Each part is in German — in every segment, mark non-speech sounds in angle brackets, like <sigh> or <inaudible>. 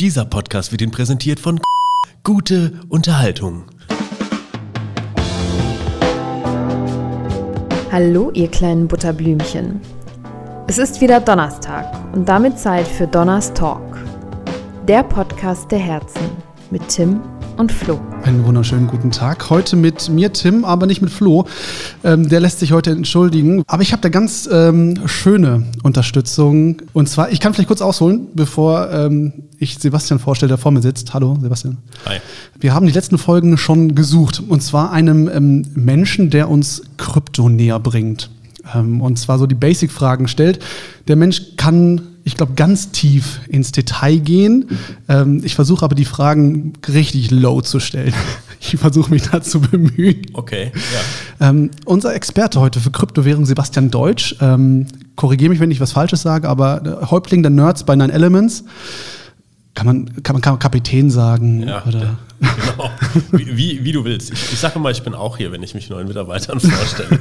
Dieser Podcast wird Ihnen präsentiert von Gute Unterhaltung. Hallo, ihr kleinen Butterblümchen. Es ist wieder Donnerstag und damit Zeit für Donners Talk. Der Podcast der Herzen mit Tim und Flo. Einen wunderschönen guten Tag. Heute mit mir, Tim, aber nicht mit Flo. Ähm, der lässt sich heute entschuldigen. Aber ich habe da ganz ähm, schöne Unterstützung. Und zwar, ich kann vielleicht kurz ausholen, bevor ähm, ich Sebastian vorstelle, der vor mir sitzt. Hallo, Sebastian. Hi. Wir haben die letzten Folgen schon gesucht. Und zwar einem ähm, Menschen, der uns Krypto näher bringt. Ähm, und zwar so die Basic-Fragen stellt. Der Mensch kann ich glaube, ganz tief ins Detail gehen. Ähm, ich versuche aber die Fragen richtig low zu stellen. <laughs> Ich versuche mich da zu bemühen. Okay, ja. Ähm, unser Experte heute für Kryptowährung, Sebastian Deutsch, ähm, korrigiere mich, wenn ich was Falsches sage, aber Häuptling der Nerds bei Nine Elements. Kann man, kann man, kann man Kapitän sagen? Ja, oder? genau. Wie, wie, wie, du willst. Ich, ich sage mal, ich bin auch hier, wenn ich mich neuen Mitarbeitern vorstelle.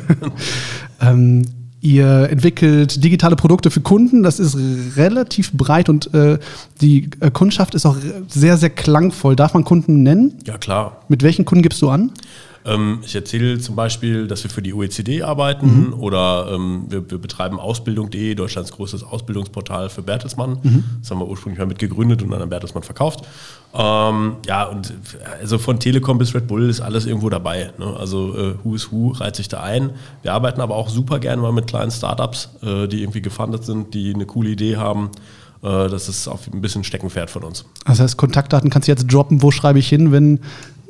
<laughs> ähm, Ihr entwickelt digitale Produkte für Kunden. Das ist relativ breit und äh, die äh, Kundschaft ist auch sehr, sehr klangvoll. Darf man Kunden nennen? Ja, klar. Mit welchen Kunden gibst du an? Ähm, ich erzähle zum Beispiel, dass wir für die OECD arbeiten mhm. oder ähm, wir, wir, betreiben Ausbildung.de, Deutschlands größtes Ausbildungsportal für Bertelsmann. Mhm. Das haben wir ursprünglich mal mitgegründet und dann an Bertelsmann verkauft. Ähm, ja, und also von Telekom bis Red Bull ist alles irgendwo dabei. Ne? Also äh, Who is Who reiht sich da ein. Wir arbeiten aber auch super gerne mal mit kleinen Startups, äh, die irgendwie gefundet sind, die eine coole Idee haben. Äh, das ist auch ein bisschen Steckenpferd von uns. Das heißt, Kontaktdaten kannst du jetzt droppen. Wo schreibe ich hin, wenn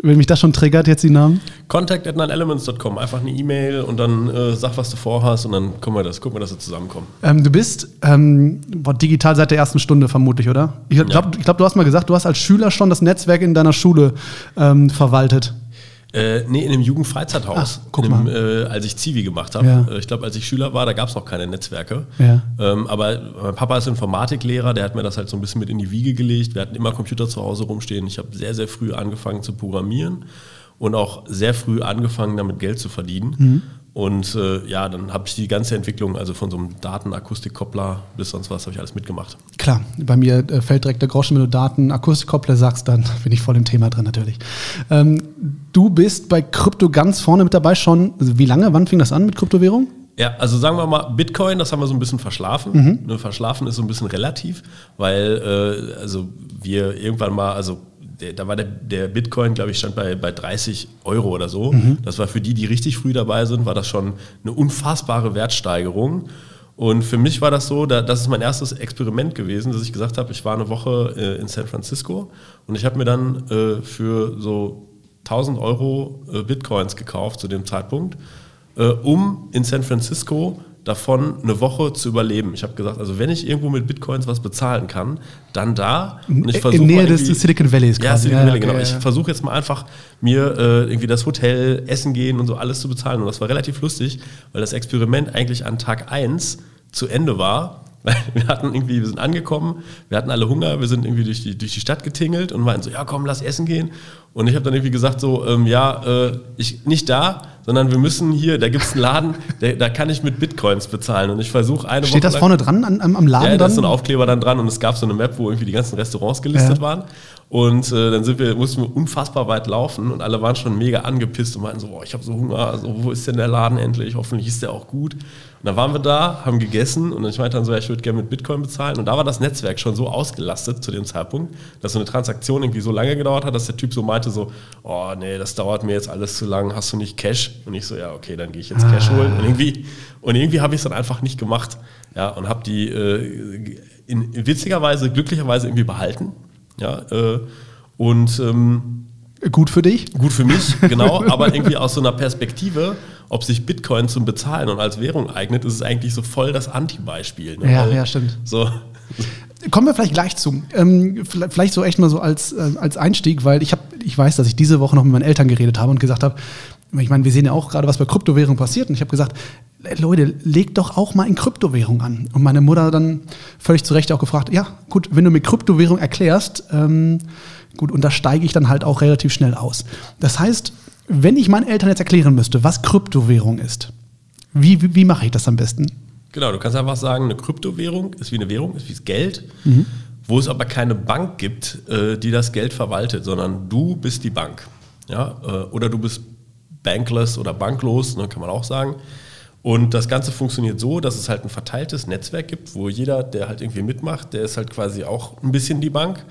wenn mich das schon triggert, jetzt die Namen? Contact at nineelements.com. Einfach eine E-Mail und dann äh, sag, was du vorhast und dann gucken wir, das, gucken wir dass wir zusammenkommen. Ähm, du bist ähm, boah, digital seit der ersten Stunde vermutlich, oder? Ich glaube, ja. glaub, du hast mal gesagt, du hast als Schüler schon das Netzwerk in deiner Schule ähm, verwaltet. Äh, nee, in einem Jugendfreizeithaus, Ach, einem, äh, als ich Zivi gemacht habe. Ja. Äh, ich glaube, als ich Schüler war, da gab es noch keine Netzwerke. Ja. Ähm, aber mein Papa ist Informatiklehrer, der hat mir das halt so ein bisschen mit in die Wiege gelegt. Wir hatten immer Computer zu Hause rumstehen. Ich habe sehr, sehr früh angefangen zu programmieren und auch sehr früh angefangen, damit Geld zu verdienen. Mhm. Und äh, ja, dann habe ich die ganze Entwicklung, also von so einem Datenakustikkoppler bis sonst was, habe ich alles mitgemacht. Klar, bei mir äh, fällt direkt der Groschen, wenn du Datenakustikkoppler sagst, dann <laughs> bin ich voll im Thema drin natürlich. Ähm, du bist bei Krypto ganz vorne mit dabei schon. Wie lange? Wann fing das an mit Kryptowährung? Ja, also sagen wir mal, Bitcoin, das haben wir so ein bisschen verschlafen. Mhm. Ne, verschlafen ist so ein bisschen relativ, weil äh, also wir irgendwann mal, also der, da war der, der Bitcoin, glaube ich, stand bei, bei 30 Euro oder so. Mhm. Das war für die, die richtig früh dabei sind, war das schon eine unfassbare Wertsteigerung. Und für mich war das so, da, das ist mein erstes Experiment gewesen, dass ich gesagt habe, ich war eine Woche äh, in San Francisco und ich habe mir dann äh, für so 1000 Euro äh, Bitcoins gekauft zu dem Zeitpunkt, äh, um in San Francisco davon, eine Woche zu überleben. Ich habe gesagt, also wenn ich irgendwo mit Bitcoins was bezahlen kann, dann da. Und ich In Nähe des Silicon Valleys ja, quasi. Silicon Valley, ja, genau. Ich versuche jetzt mal einfach mir äh, irgendwie das Hotel, Essen gehen und so alles zu bezahlen. Und das war relativ lustig, weil das Experiment eigentlich an Tag 1 zu Ende war. Weil <laughs> wir hatten irgendwie, wir sind angekommen, wir hatten alle Hunger, wir sind irgendwie durch die, durch die Stadt getingelt und meinten so, ja komm, lass essen gehen. Und ich habe dann irgendwie gesagt so, ähm, ja, äh, ich, nicht da, sondern wir müssen hier, da gibt es einen Laden, <laughs> der, da kann ich mit Bitcoins bezahlen. Und ich versuche eine Steht Woche das vorne dran an, am Laden? Ja, da ist so ein Aufkleber dann dran und es gab so eine Map, wo irgendwie die ganzen Restaurants gelistet ja. waren. Und äh, dann sind wir, mussten wir unfassbar weit laufen und alle waren schon mega angepisst und meinten so, boah, ich habe so Hunger, also, wo ist denn der Laden endlich? Hoffentlich ist der auch gut. Und dann waren wir da, haben gegessen und ich meinte dann so, ja, ich würde gerne mit Bitcoin bezahlen. Und da war das Netzwerk schon so ausgelastet zu dem Zeitpunkt, dass so eine Transaktion irgendwie so lange gedauert hat, dass der Typ so meinte so, oh nee, das dauert mir jetzt alles zu lang, hast du nicht Cash? Und ich so, ja, okay, dann gehe ich jetzt Cash ah. holen. Und irgendwie, und irgendwie habe ich es dann einfach nicht gemacht. Ja, und habe die äh, in, witzigerweise, glücklicherweise irgendwie behalten. Ja, äh, und ähm, Gut für dich? Gut für mich, <laughs> genau. aber irgendwie aus so einer Perspektive, ob sich Bitcoin zum Bezahlen und als Währung eignet, ist es eigentlich so voll das Anti-Beispiel. Ne? Ja, ja, stimmt. So. Kommen wir vielleicht gleich zu. Ähm, vielleicht so echt mal so als, äh, als Einstieg, weil ich, hab, ich weiß, dass ich diese Woche noch mit meinen Eltern geredet habe und gesagt habe, ich meine, wir sehen ja auch gerade, was bei Kryptowährungen passiert. Und ich habe gesagt, Leute, legt doch auch mal in Kryptowährung an. Und meine Mutter dann völlig zu Recht auch gefragt, ja, gut, wenn du mir Kryptowährung erklärst, ähm, Gut, und da steige ich dann halt auch relativ schnell aus. Das heißt, wenn ich meinen Eltern jetzt erklären müsste, was Kryptowährung ist, wie, wie, wie mache ich das am besten? Genau, du kannst einfach sagen, eine Kryptowährung ist wie eine Währung, ist wie das Geld. Mhm. wo es aber keine Bank gibt, äh, die das Geld verwaltet, sondern du bist die Bank. Ja? Äh, oder du bist bankless oder banklos, ne, kann man auch sagen. Und das Ganze funktioniert so, dass es halt ein verteiltes Netzwerk gibt, wo jeder, der halt irgendwie mitmacht, der ist halt quasi auch ein bisschen die Bank.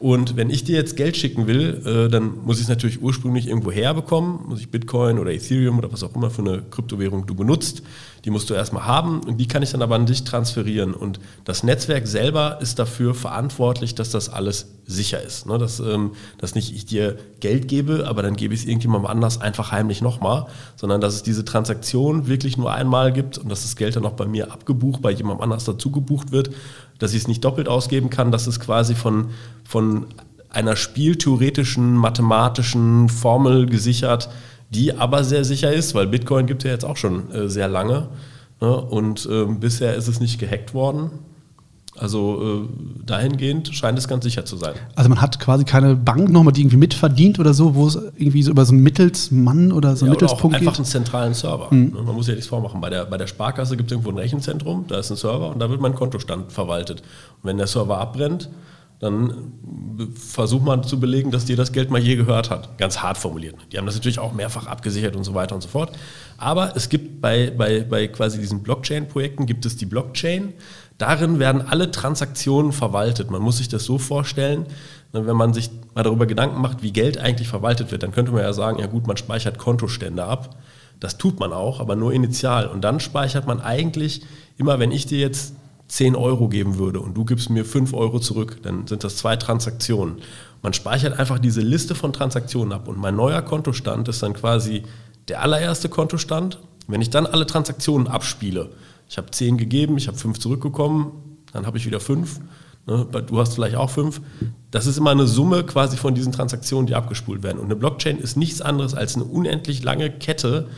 Und wenn ich dir jetzt Geld schicken will, äh, dann muss ich es natürlich ursprünglich irgendwo herbekommen. Muss ich Bitcoin oder Ethereum oder was auch immer für eine Kryptowährung du benutzt. Die musst du erstmal haben und die kann ich dann aber an dich transferieren. Und das Netzwerk selber ist dafür verantwortlich, dass das alles sicher ist. Ne? Dass, ähm, dass nicht ich dir Geld gebe, aber dann gebe ich es irgendjemandem anders einfach heimlich nochmal, sondern dass es diese Transaktion wirklich nur einmal gibt und dass das Geld dann auch bei mir abgebucht, bei jemandem anders dazu gebucht wird, dass ich es nicht doppelt ausgeben kann, dass es quasi von, von einer spieltheoretischen, mathematischen Formel gesichert die aber sehr sicher ist, weil Bitcoin gibt es ja jetzt auch schon äh, sehr lange. Ne? Und äh, bisher ist es nicht gehackt worden. Also äh, dahingehend scheint es ganz sicher zu sein. Also man hat quasi keine Bank nochmal, die irgendwie mitverdient oder so, wo es irgendwie so über so einen Mittelsmann oder so einen ja, Mittelspunkt einfach einen zentralen Server. Mhm. Man muss ja nichts vormachen. Bei der, bei der Sparkasse gibt es irgendwo ein Rechenzentrum, da ist ein Server und da wird mein Kontostand verwaltet. Und wenn der Server abbrennt, dann versucht man zu belegen, dass dir das Geld mal je gehört hat. Ganz hart formuliert. Die haben das natürlich auch mehrfach abgesichert und so weiter und so fort. Aber es gibt bei, bei, bei quasi diesen Blockchain-Projekten gibt es die Blockchain. Darin werden alle Transaktionen verwaltet. Man muss sich das so vorstellen, ne, wenn man sich mal darüber Gedanken macht, wie Geld eigentlich verwaltet wird, dann könnte man ja sagen, ja gut, man speichert Kontostände ab. Das tut man auch, aber nur initial. Und dann speichert man eigentlich immer, wenn ich dir jetzt 10 Euro geben würde und du gibst mir 5 Euro zurück, dann sind das zwei Transaktionen. Man speichert einfach diese Liste von Transaktionen ab und mein neuer Kontostand ist dann quasi der allererste Kontostand. Wenn ich dann alle Transaktionen abspiele, ich habe 10 gegeben, ich habe 5 zurückgekommen, dann habe ich wieder 5, ne, du hast vielleicht auch 5. Das ist immer eine Summe quasi von diesen Transaktionen, die abgespult werden. Und eine Blockchain ist nichts anderes als eine unendlich lange Kette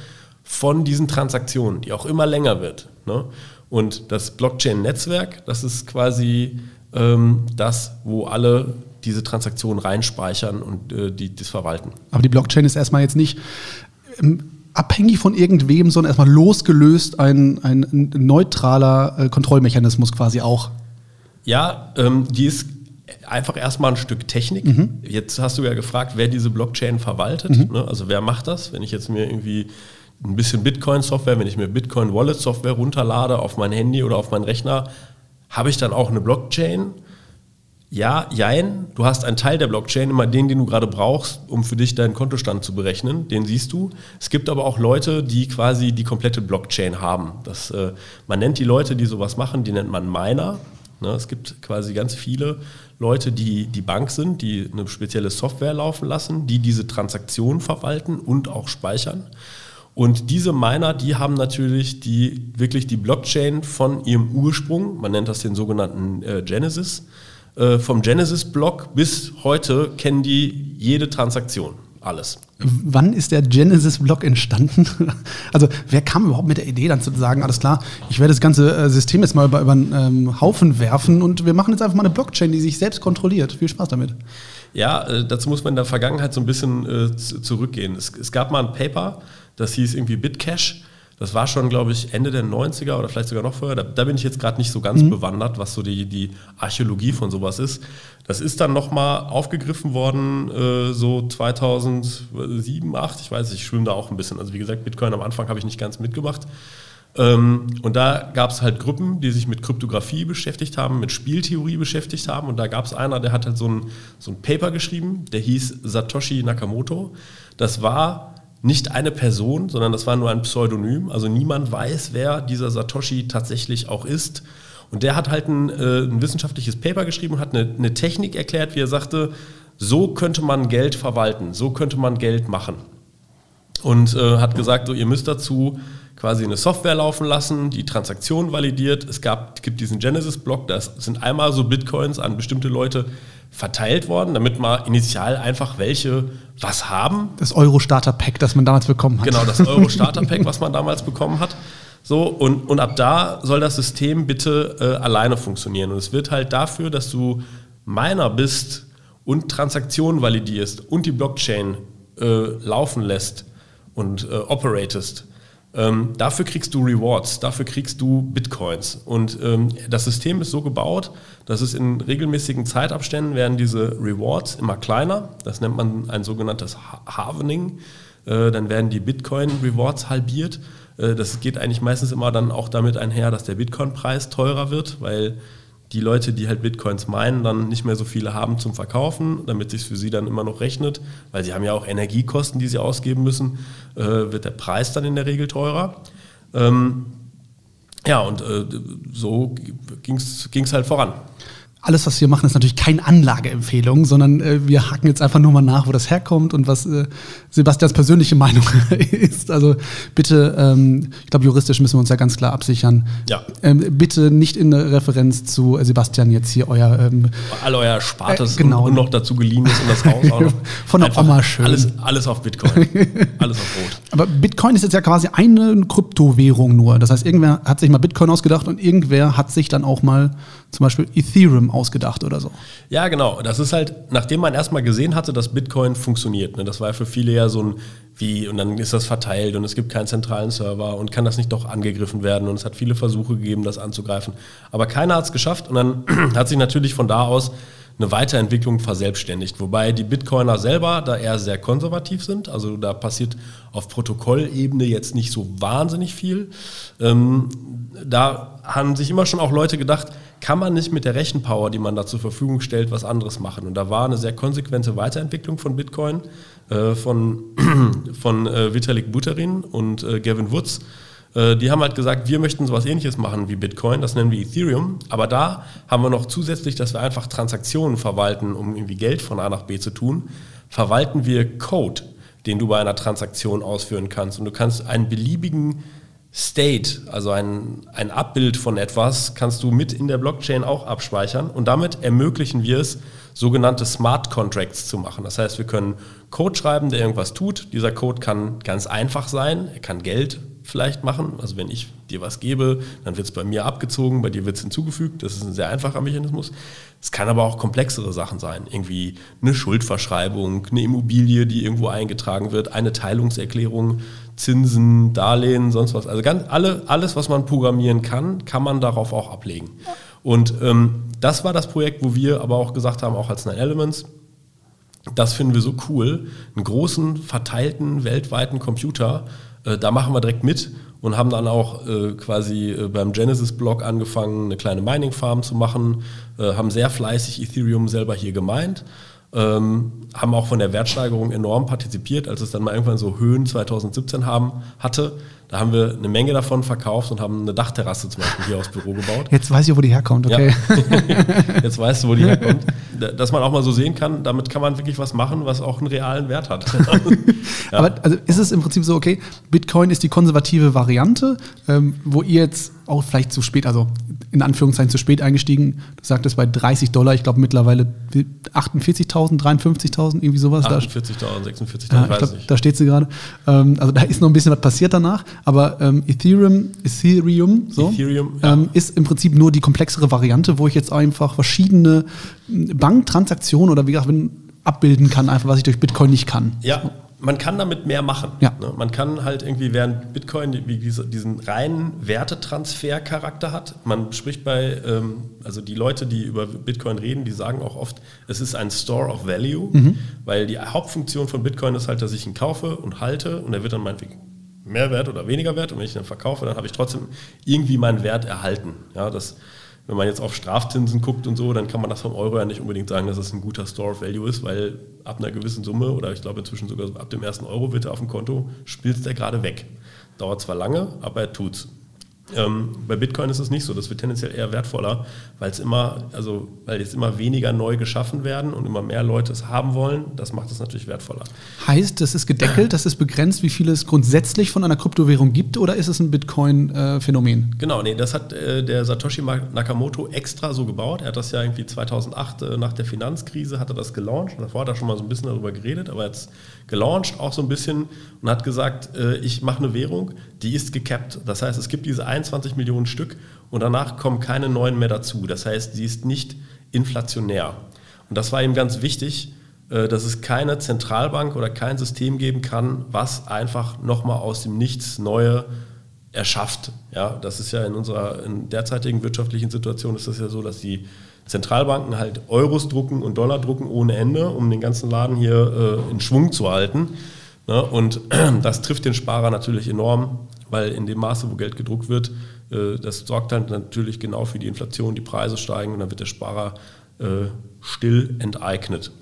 von diesen Transaktionen, die auch immer länger wird. Ne? Und das Blockchain-Netzwerk, das ist quasi ähm, das, wo alle diese Transaktionen reinspeichern und äh, die das verwalten. Aber die Blockchain ist erstmal jetzt nicht ähm, abhängig von irgendwem, sondern erstmal losgelöst ein, ein, neutraler äh, Kontrollmechanismus quasi auch. Ja, ähm, die ist einfach erstmal ein Stück Technik. Mhm. Jetzt hast du ja gefragt, wer diese Blockchain verwaltet. Mhm. Ne? Also wer macht das? Wenn ich jetzt mir irgendwie ein bisschen Bitcoin-Software, wenn ich mir Bitcoin-Wallet-Software runterlade auf mein Handy oder auf meinen Rechner, habe ich dann auch eine Blockchain? Ja, jein. Du hast einen Teil der Blockchain, immer den, den du gerade brauchst, um für dich deinen Kontostand zu berechnen. Den siehst du. Es gibt aber auch Leute, die quasi die komplette Blockchain haben. Das, äh, man nennt die Leute, die sowas machen, die nennt man Miner. Ne, es gibt quasi ganz viele Leute, die die Bank sind, die eine spezielle Software laufen lassen, die diese Transaktionen verwalten und auch speichern. Und diese Miner, die haben natürlich die, wirklich die Blockchain von ihrem Ursprung, man nennt das den sogenannten äh, Genesis, äh, vom Genesis-Block. Bis heute kennen die jede Transaktion, alles. Wann ist der Genesis-Block entstanden? <laughs> Also wer kam überhaupt mit der Idee, dann zu sagen, alles klar, ich werde das ganze äh, System jetzt mal über, über einen ähm, Haufen werfen und wir machen jetzt einfach mal eine Blockchain, die sich selbst kontrolliert. Viel Spaß damit. Ja, äh, dazu muss man in der Vergangenheit so ein bisschen äh, zurückgehen. Es, es, gab mal ein Paper, das hieß irgendwie Bitcash. Das war schon, glaube ich, Ende der 90er oder vielleicht sogar noch vorher. Da, da bin ich jetzt gerade nicht so ganz mhm. bewandert, was so die, die Archäologie von sowas ist. Das ist dann nochmal aufgegriffen worden, äh, so 2007, 2008. Ich weiß, ich schwimme da auch ein bisschen. Also wie gesagt, Bitcoin am Anfang habe ich nicht ganz mitgemacht. Ähm, und da gab es halt Gruppen, die sich mit Kryptographie beschäftigt haben, mit Spieltheorie beschäftigt haben. Und da gab es einer, der hat halt so ein, so ein Paper geschrieben, der hieß Satoshi Nakamoto. Das war nicht eine Person, sondern das war nur ein Pseudonym. Also niemand weiß, wer dieser Satoshi tatsächlich auch ist. Und der hat halt ein, äh, ein wissenschaftliches Paper geschrieben und hat eine, eine, Technik erklärt, wie er sagte, so könnte man Geld verwalten, so könnte man Geld machen. Und äh, hat gesagt, so, ihr müsst dazu quasi eine Software laufen lassen, die Transaktionen validiert. Es gab, gibt diesen Genesis-Block, da sind einmal so Bitcoins an bestimmte Leute verteilt worden, damit mal initial einfach welche was haben. Das Euro-Starter-Pack, das man damals bekommen hat. Genau, das Euro-Starter-Pack, <laughs> was man damals bekommen hat. So, und, und ab da soll das System bitte äh, alleine funktionieren. Und es wird halt dafür, dass du Miner bist und Transaktionen validierst und die Blockchain äh, laufen lässt und äh, operatest, Ähm, dafür kriegst du Rewards, dafür kriegst du Bitcoins. Und ähm, das System ist so gebaut, dass es in regelmäßigen Zeitabständen werden diese Rewards immer kleiner. Das nennt man ein sogenanntes Halvening. Äh, dann werden die Bitcoin-Rewards halbiert. Äh, das geht eigentlich meistens immer dann auch damit einher, dass der Bitcoin-Preis teurer wird, weil die Leute, die halt Bitcoins meinen, dann nicht mehr so viele haben zum Verkaufen, damit sich für sie dann immer noch rechnet, weil sie haben ja auch Energiekosten, die sie ausgeben müssen, äh, wird der Preis dann in der Regel teurer. Ähm, ja, und äh, so ging es halt voran alles, was wir machen, ist natürlich keine Anlageempfehlung, sondern äh, wir hacken jetzt einfach nur mal nach, wo das herkommt und was äh, Sebastians persönliche <laughs> Meinung ist. Also bitte, ähm, ich glaube, juristisch müssen wir uns ja ganz klar absichern. Ja. Ähm, bitte nicht in Referenz zu Sebastian jetzt hier euer ähm, all euer Spartes äh, genau. und, noch dazu geliehen ist und das Haus auch noch. <laughs> Von der Oma schön. Alles, alles auf Bitcoin. <laughs> alles auf Rot. Aber Bitcoin ist jetzt ja quasi eine Kryptowährung nur. Das heißt, irgendwer hat sich mal Bitcoin ausgedacht und irgendwer hat sich dann auch mal zum Beispiel Ethereum ausgedacht oder so. Ja, genau. Das ist halt, nachdem man erstmal gesehen hatte, dass Bitcoin funktioniert. Ne, das war für viele ja so ein wie, und dann ist das verteilt und es gibt keinen zentralen Server und kann das nicht doch angegriffen werden. Und es hat viele Versuche gegeben, das anzugreifen. Aber keiner hat es geschafft und dann <clears throat> hat sich natürlich von da aus eine Weiterentwicklung verselbstständigt. Wobei die Bitcoiner selber da eher sehr konservativ sind. Also da passiert auf Protokollebene jetzt nicht so wahnsinnig viel. Ähm, da haben sich immer schon auch Leute gedacht, kann man nicht mit der Rechenpower, die man da zur Verfügung stellt, was anderes machen. Und da war eine sehr konsequente Weiterentwicklung von Bitcoin äh, von, <clears throat> von äh, Vitalik Buterin und äh, Gavin Woods. Äh, die haben halt gesagt, wir möchten sowas ähnliches machen wie Bitcoin, das nennen wir Ethereum. Aber da haben wir noch zusätzlich, dass wir einfach Transaktionen verwalten, um irgendwie Geld von A nach B zu tun, verwalten wir Code, den du bei einer Transaktion ausführen kannst. Und du kannst einen beliebigen State, also ein, ein Abbild von etwas, kannst du mit in der Blockchain auch abspeichern und damit ermöglichen wir es, sogenannte Smart Contracts zu machen. Das heißt, wir können Code schreiben, der irgendwas tut. Dieser Code kann ganz einfach sein, er kann Geld vielleicht machen. Also wenn ich dir was gebe, dann wird es bei mir abgezogen, bei dir wird es hinzugefügt. Das ist ein sehr einfacher Mechanismus. Es kann aber auch komplexere Sachen sein. Irgendwie eine Schuldverschreibung, eine Immobilie, die irgendwo eingetragen wird, eine Teilungserklärung, Zinsen, Darlehen, sonst was. Also ganz alle, alles, was man programmieren kann, kann man darauf auch ablegen. Und ähm, das war das Projekt, wo wir aber auch gesagt haben, auch als Nine Elements, das finden wir so cool, einen großen, verteilten, weltweiten Computer, äh, da machen wir direkt mit und haben dann auch äh, quasi äh, beim Genesis-Blog angefangen, eine kleine Mining-Farm zu machen, äh, haben sehr fleißig Ethereum selber hier gemeint, ähm, haben auch von der Wertsteigerung enorm partizipiert, als es dann mal irgendwann so Höhen 2017 haben, hatte. Da haben wir eine Menge davon verkauft und haben eine Dachterrasse zum Beispiel hier aufs Büro gebaut. Jetzt weiß ich, wo die herkommt, okay. Ja. <laughs> Jetzt weißt du, wo die herkommt. Dass man auch mal so sehen kann, damit kann man wirklich was machen, was auch einen realen Wert hat. <laughs> ja. Aber also ist es im Prinzip so, okay, Bitcoin ist die konservative Variante, ähm, wo ihr jetzt auch vielleicht zu spät, also in Anführungszeichen zu spät eingestiegen. Du sagtest bei 30 Dollar, ich glaube mittlerweile 48.000, 53.000, irgendwie sowas. 48.000, 46.000, ja, ich glaub, Da steht sie gerade. Ähm, also da ist noch ein bisschen was passiert danach. Aber ähm, Ethereum, Ethereum, so, Ethereum ja. ähm, ist im Prinzip nur die komplexere Variante, wo ich jetzt einfach verschiedene Banktransaktionen oder wie gesagt, abbilden kann, einfach was ich durch Bitcoin nicht kann. Ja, man kann damit mehr machen. Ja. Ne? Man kann halt irgendwie, während Bitcoin wie diese, diesen reinen Wertetransfer-Charakter hat, man spricht bei, ähm, also die Leute, die über Bitcoin reden, die sagen auch oft, es ist ein Store of Value, mhm. weil die Hauptfunktion von Bitcoin ist halt, dass ich ihn kaufe und halte und er wird dann meinetwegen mehr wert oder weniger wert und wenn ich ihn verkaufe, dann habe ich trotzdem irgendwie meinen Wert erhalten. Ja, das, wenn man jetzt auf Strafzinsen guckt und so, dann kann man das vom Euro ja nicht unbedingt sagen, dass es ein guter Store of Value ist, weil ab einer gewissen Summe oder ich glaube inzwischen sogar ab dem ersten Euro wird er auf dem Konto, spielt der gerade weg. Dauert zwar lange, aber er tut's. Ähm, bei Bitcoin ist es nicht so, das wird tendenziell eher wertvoller, weil es immer, also weil jetzt immer weniger neu geschaffen werden und immer mehr Leute es haben wollen. Das macht es natürlich wertvoller. Heißt, das ist gedeckelt, das ist begrenzt, wie viel es grundsätzlich von einer Kryptowährung gibt, oder ist es ein Bitcoin-Phänomen? Äh, genau, nee, das hat äh, der Satoshi Nakamoto extra so gebaut. Er hat das ja irgendwie 2008 äh, nach der Finanzkrise hat er das gelauncht. Davor hat er schon mal so ein bisschen darüber geredet, aber jetzt gelauncht auch so ein bisschen und hat gesagt, äh, ich mache eine Währung, die ist gecapped. Das heißt, es gibt diese 21 Millionen Stück und danach kommen keine neuen mehr dazu. Das heißt, sie ist nicht inflationär. Und das war ihm ganz wichtig, äh, dass es keine Zentralbank oder kein System geben kann, was einfach nochmal aus dem Nichts neue erschafft. Ja, das ist ja in unserer in derzeitigen wirtschaftlichen Situation ist das ja so, dass die Zentralbanken halt Euros drucken und Dollar drucken ohne Ende, um den ganzen Laden hier äh, in Schwung zu halten. Ne? Und <clears throat> das trifft den Sparer natürlich enorm, weil in dem Maße, wo Geld gedruckt wird, äh, das sorgt dann natürlich genau für die Inflation, die Preise steigen und dann wird der Sparer äh, still enteignet.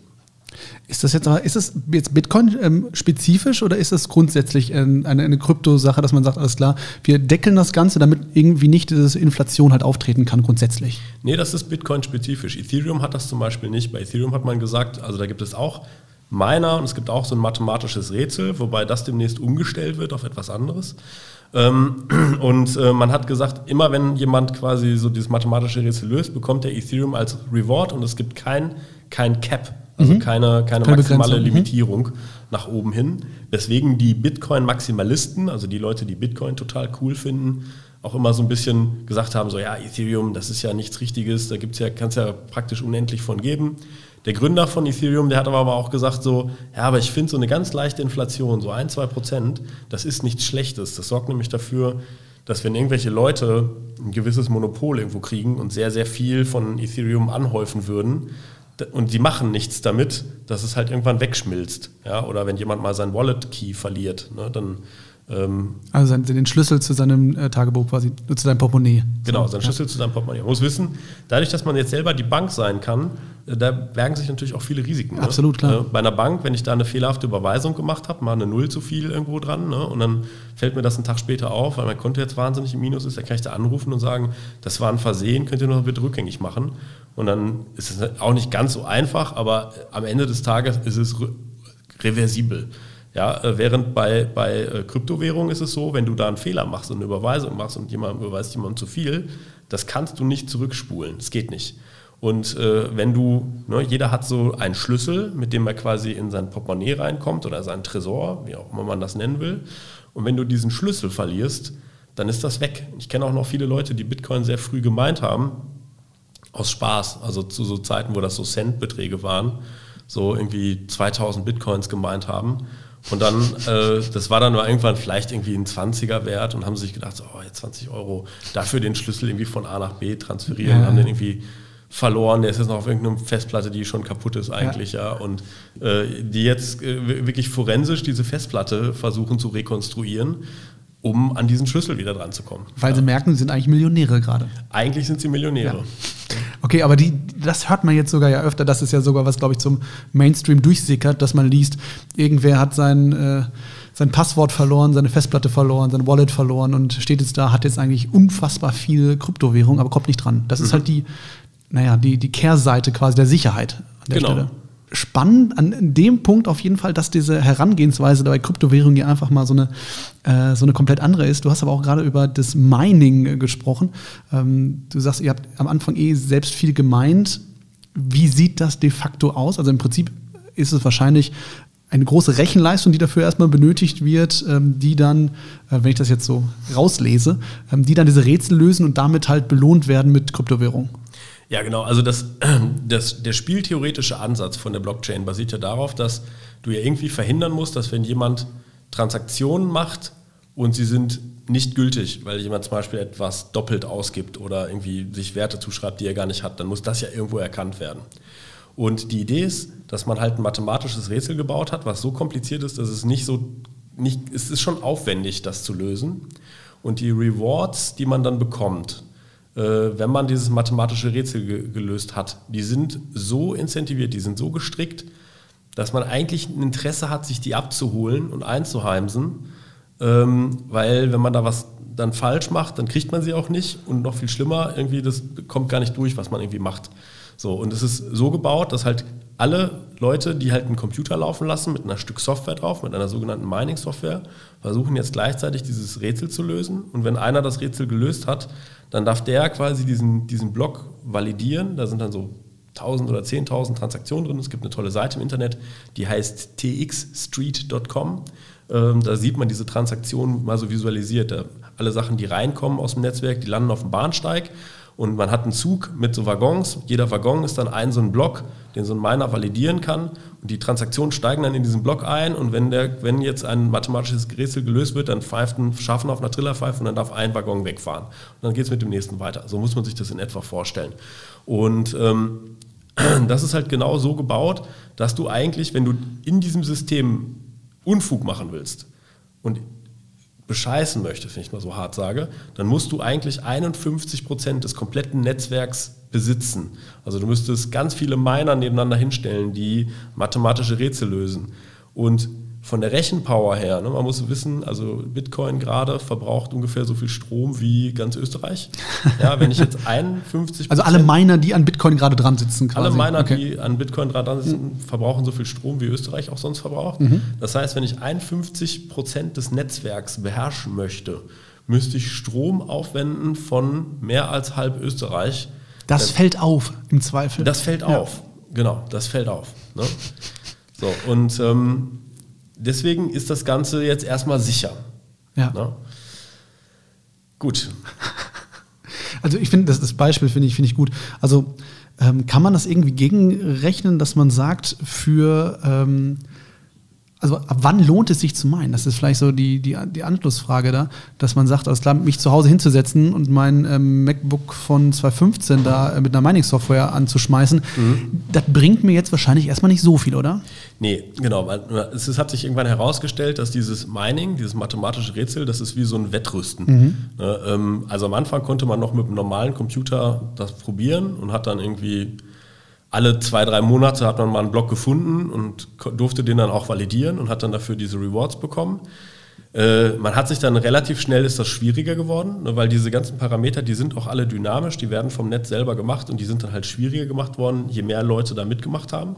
Ist das jetzt aber, ist das jetzt Bitcoin ähm, spezifisch oder ist das grundsätzlich eine, eine Kryptosache, dass man sagt, alles klar, wir deckeln das Ganze, damit irgendwie nicht diese Inflation halt auftreten kann grundsätzlich? Nee, das ist Bitcoin spezifisch. Ethereum hat das zum Beispiel nicht. Bei Ethereum hat man gesagt, also da gibt es auch Miner und es gibt auch so ein mathematisches Rätsel, wobei das demnächst umgestellt wird auf etwas anderes. Ähm, <clears throat> und äh, man hat gesagt, immer wenn jemand quasi so dieses mathematische Rätsel löst, bekommt der Ethereum als Reward und es gibt kein, kein Cap, also mhm. keine, keine, keine maximale Begrenzung. Mhm. Limitierung mhm. nach oben hin. Deswegen die Bitcoin-Maximalisten, also die Leute, die Bitcoin total cool finden, auch immer so ein bisschen gesagt haben, so ja, Ethereum, das ist ja nichts Richtiges, da gibt's ja, kann es ja praktisch unendlich von geben. Der Gründer von Ethereum, der hat aber auch gesagt so, ja, aber ich finde so eine ganz leichte Inflation, so ein, zwei Prozent, das ist nichts Schlechtes. Das sorgt nämlich dafür, dass wenn irgendwelche Leute ein gewisses Monopol irgendwo kriegen und sehr, sehr viel von Ethereum anhäufen würden, und die machen nichts damit, dass es halt irgendwann wegschmilzt. Ja? Oder wenn jemand mal sein Wallet-Key verliert, ne, dann ähm, also den Schlüssel zu seinem äh, Tagebuch quasi, zu seinem Portemonnaie. Genau, seinen Schlüssel zu seinem Portemonnaie. Man muss wissen, dadurch, dass man jetzt selber die Bank sein kann, äh, da bergen sich natürlich auch viele Risiken. Ne? Absolut, klar. Äh, bei einer Bank, wenn ich da eine fehlerhafte Überweisung gemacht habe, mal eine Null zu viel irgendwo dran, ne? und dann fällt mir das einen Tag später auf, weil mein Konto jetzt wahnsinnig im Minus ist, dann kann ich da anrufen und sagen, das war ein Versehen, könnt ihr noch bitte rückgängig machen. Und dann ist es auch nicht ganz so einfach, aber am Ende des Tages ist es reversibel. Ja, äh, während bei, bei äh, Kryptowährungen ist es so, wenn du da einen Fehler machst und eine Überweisung machst und jemand überweist jemandem zu viel, das kannst du nicht zurückspulen. Das geht nicht. Und äh, wenn du, ne, jeder hat so einen Schlüssel, mit dem er quasi in sein Portemonnaie reinkommt oder seinen Tresor, wie auch immer man das nennen will. Und wenn du diesen Schlüssel verlierst, dann ist das weg. Ich kenne auch noch viele Leute, die Bitcoin sehr früh gemeint haben, aus Spaß, also zu so Zeiten, wo das so Centbeträge waren, so irgendwie 2000 Bitcoins gemeint haben und dann, äh, das war dann nur irgendwann vielleicht irgendwie ein 20er Wert und haben sich gedacht, so, oh, jetzt 20 Euro, dafür den Schlüssel irgendwie von A nach B transferieren, ja. haben den irgendwie verloren, der ist jetzt noch auf irgendeiner Festplatte, die schon kaputt ist eigentlich, ja, ja. und äh, die jetzt äh, wirklich forensisch diese Festplatte versuchen zu rekonstruieren um an diesen Schlüssel wieder dran zu kommen. Weil ja. sie merken, sie sind eigentlich Millionäre gerade. Eigentlich sind sie Millionäre. Ja. Okay, aber die, das hört man jetzt sogar ja öfter. Das ist ja sogar was, glaube ich, zum Mainstream durchsickert, dass man liest, irgendwer hat sein, äh, sein Passwort verloren, seine Festplatte verloren, sein Wallet verloren und steht jetzt da, hat jetzt eigentlich unfassbar viel Kryptowährung, aber kommt nicht dran. Das mhm. ist halt die, naja, die, die Kehrseite quasi der Sicherheit an der genau. Stelle spannend an dem Punkt auf jeden Fall, dass diese Herangehensweise bei Kryptowährungen ja einfach mal so eine, äh, so eine komplett andere ist. Du hast aber auch gerade über das Mining äh, gesprochen. Ähm, du sagst, ihr habt am Anfang eh selbst viel gemeint. Wie sieht das de facto aus? Also im Prinzip ist es wahrscheinlich eine große Rechenleistung, die dafür erstmal benötigt wird, ähm, die dann, äh, wenn ich das jetzt so rauslese, ähm, die dann diese Rätsel lösen und damit halt belohnt werden mit Kryptowährung. Ja, genau. Also das, <clears throat> das, der spieltheoretische Ansatz von der Blockchain basiert ja darauf, dass du ja irgendwie verhindern musst, dass wenn jemand Transaktionen macht und sie sind nicht gültig, weil jemand zum Beispiel etwas doppelt ausgibt oder irgendwie sich Werte zuschreibt, die er gar nicht hat, dann muss das ja irgendwo erkannt werden. Und die Idee ist, dass man halt ein mathematisches Rätsel gebaut hat, was so kompliziert ist, dass es nicht so, nicht, es ist schon aufwendig, das zu lösen. Und die Rewards, die man dann bekommt, wenn man dieses mathematische Rätsel ge gelöst hat. Die sind so incentiviert, die sind so gestrickt, dass man eigentlich ein Interesse hat, sich die abzuholen und einzuheimsen, ähm, weil wenn man da was dann falsch macht, dann kriegt man sie auch nicht und noch viel schlimmer, irgendwie das kommt gar nicht durch, was man irgendwie macht. So, und es ist so gebaut, dass halt alle Leute, die halt einen Computer laufen lassen mit einer Stück Software drauf, mit einer sogenannten Mining-Software, versuchen jetzt gleichzeitig dieses Rätsel zu lösen. Und wenn einer das Rätsel gelöst hat, dann darf der quasi diesen, diesen Block validieren. Da sind dann so 1000 oder 10.000 Transaktionen drin. Es gibt eine tolle Seite im Internet, die heißt txstreet.com. Ähm, da sieht man diese Transaktionen mal so visualisiert. alle Sachen, die reinkommen aus dem Netzwerk, die landen auf dem Bahnsteig Und man hat einen Zug mit so Waggons. Jeder Waggon ist dann ein so ein Block, den so ein Miner validieren kann. Und die Transaktionen steigen dann in diesen Block ein. Und wenn, der, wenn jetzt ein mathematisches Rätsel gelöst wird, dann pfeift ein Schaffen auf einer Trillerpfeife und dann darf ein Waggon wegfahren. Und dann geht es mit dem nächsten weiter. So muss man sich das in etwa vorstellen. Und ähm, <clears throat> das ist halt genau so gebaut, dass du eigentlich, wenn du in diesem System Unfug machen willst und bescheißen möchtest, wenn ich mal so hart sage, dann musst du eigentlich 51 Prozent des kompletten Netzwerks besitzen. Also du müsstest ganz viele Miner nebeneinander hinstellen, die mathematische Rätsel lösen. Und von der Rechenpower her, ne, man muss wissen, also Bitcoin gerade verbraucht ungefähr so viel Strom wie ganz Österreich. Ja, wenn ich jetzt <laughs> 51 Also alle Miner, die an Bitcoin gerade dran sitzen, quasi. Alle Miner, okay. die an Bitcoin dran sitzen, mhm. verbrauchen so viel Strom wie Österreich auch sonst verbraucht. Mhm. Das heißt, wenn ich 51 Prozent des Netzwerks beherrschen möchte, müsste ich Strom aufwenden von mehr als halb Österreich. Das das fällt auf im Zweifel. Das fällt ja. auf, genau, das fällt auf. Ne? So, und ähm, deswegen ist das Ganze jetzt erstmal sicher. Ja. Ne? Gut. <laughs> Also ich finde, das, das Beispiel finde ich, finde ich gut. Also ähm, kann man das irgendwie gegenrechnen, dass man sagt, für ähm, also ab wann lohnt es sich zu meinen? Das ist vielleicht so die, die, die Anschlussfrage da, dass man sagt, alles klar, mich zu Hause hinzusetzen und mein ähm, MacBook von 2015 da äh, mit einer Mining-Software anzuschmeißen, mhm. das bringt mir jetzt wahrscheinlich erstmal nicht so viel, oder? Nee, genau. Weil es hat sich irgendwann herausgestellt, dass dieses Mining, dieses mathematische Rätsel, das ist wie so ein Wettrüsten. Mhm. Ne, ähm, also am Anfang konnte man noch mit einem normalen Computer das probieren und hat dann irgendwie alle zwei, drei Monate hat man mal einen Block gefunden und durfte den dann auch validieren und hat dann dafür diese Rewards bekommen. Äh, man hat sich dann relativ schnell ist das schwieriger geworden, ne, weil diese ganzen Parameter, die sind auch alle dynamisch, die werden vom Netz selber gemacht und die sind dann halt schwieriger gemacht worden, je mehr Leute da mitgemacht haben.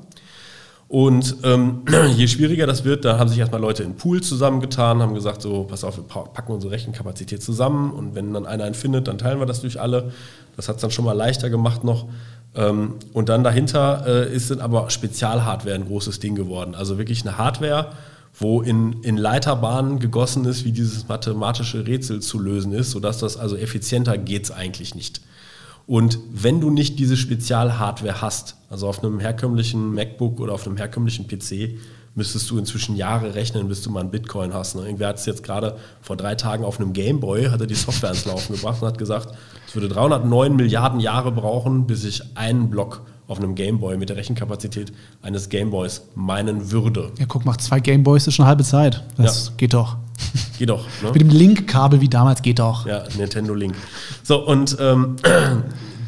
Und ähm, <clears throat> je schwieriger das wird, da haben sich erstmal Leute in Pool zusammengetan, haben gesagt, so, pass auf, wir packen unsere Rechenkapazität zusammen und wenn dann einer einen findet, dann teilen wir das durch alle. Das hat es dann schon mal leichter gemacht noch. Ähm, und dann dahinter äh, ist dann aber Spezialhardware ein großes Ding geworden. Also wirklich eine Hardware, wo in, in Leiterbahnen gegossen ist, wie dieses mathematische Rätsel zu lösen ist, sodass das also effizienter geht es eigentlich nicht. Und wenn du nicht diese Spezialhardware hast, also auf einem herkömmlichen MacBook oder auf einem herkömmlichen PC, müsstest du inzwischen Jahre rechnen, bis du mal einen Bitcoin hast. Ne? Irgendwer hat es jetzt gerade vor drei Tagen auf einem Gameboy, hat er die Software ins Laufen gebracht und hat gesagt, es würde 309 Milliarden Jahre brauchen, bis ich einen Block auf einem Gameboy mit der Rechenkapazität eines Gameboys meinen würde. Ja, guck mal, zwei Gameboys ist schon eine halbe Zeit. Das ja. geht doch. Geht doch. <laughs> Ne? Mit dem Link-Kabel wie damals geht doch. Ja, Nintendo Link. So, und ähm,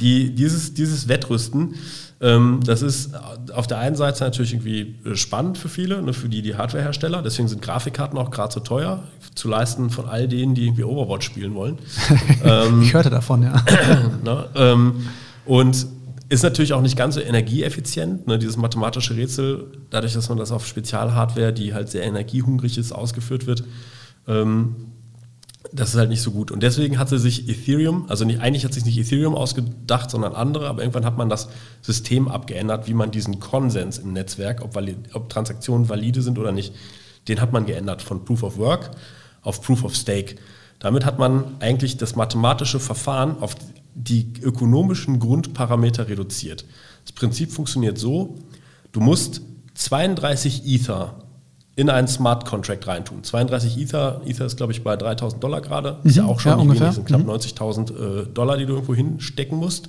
die, dieses, dieses Wettrüsten ähm, das ist auf der einen Seite natürlich irgendwie äh, spannend für viele, ne, für die, die Hardwarehersteller. Deswegen sind Grafikkarten auch gerade so teuer zu leisten von all denen, die irgendwie Overwatch spielen wollen. <laughs> ähm, ich hörte davon, ja. <clears throat> ne, ähm, und ist natürlich auch nicht ganz so energieeffizient, ne, dieses mathematische Rätsel, dadurch, dass man das auf Spezialhardware, die halt sehr energiehungrig ist, ausgeführt wird. Ähm, das ist halt nicht so gut. Und deswegen hatte sich Ethereum, also nicht, eigentlich hat sich nicht Ethereum ausgedacht, sondern andere, aber irgendwann hat man das System abgeändert, wie man diesen Konsens im Netzwerk, ob, ob Transaktionen valide sind oder nicht, den hat man geändert von Proof of Work auf Proof of Stake. Damit hat man eigentlich das mathematische Verfahren auf die ökonomischen Grundparameter reduziert. Das Prinzip funktioniert so, du musst 32 Ether in einen Smart Contract reintun. 32 Ether, Ether ist glaube ich bei 3000 Dollar gerade, ist ja mhm. auch schon ja, ungefähr. Wenig, sind knapp mhm. 90.000 äh, Dollar, die du irgendwo hinstecken musst.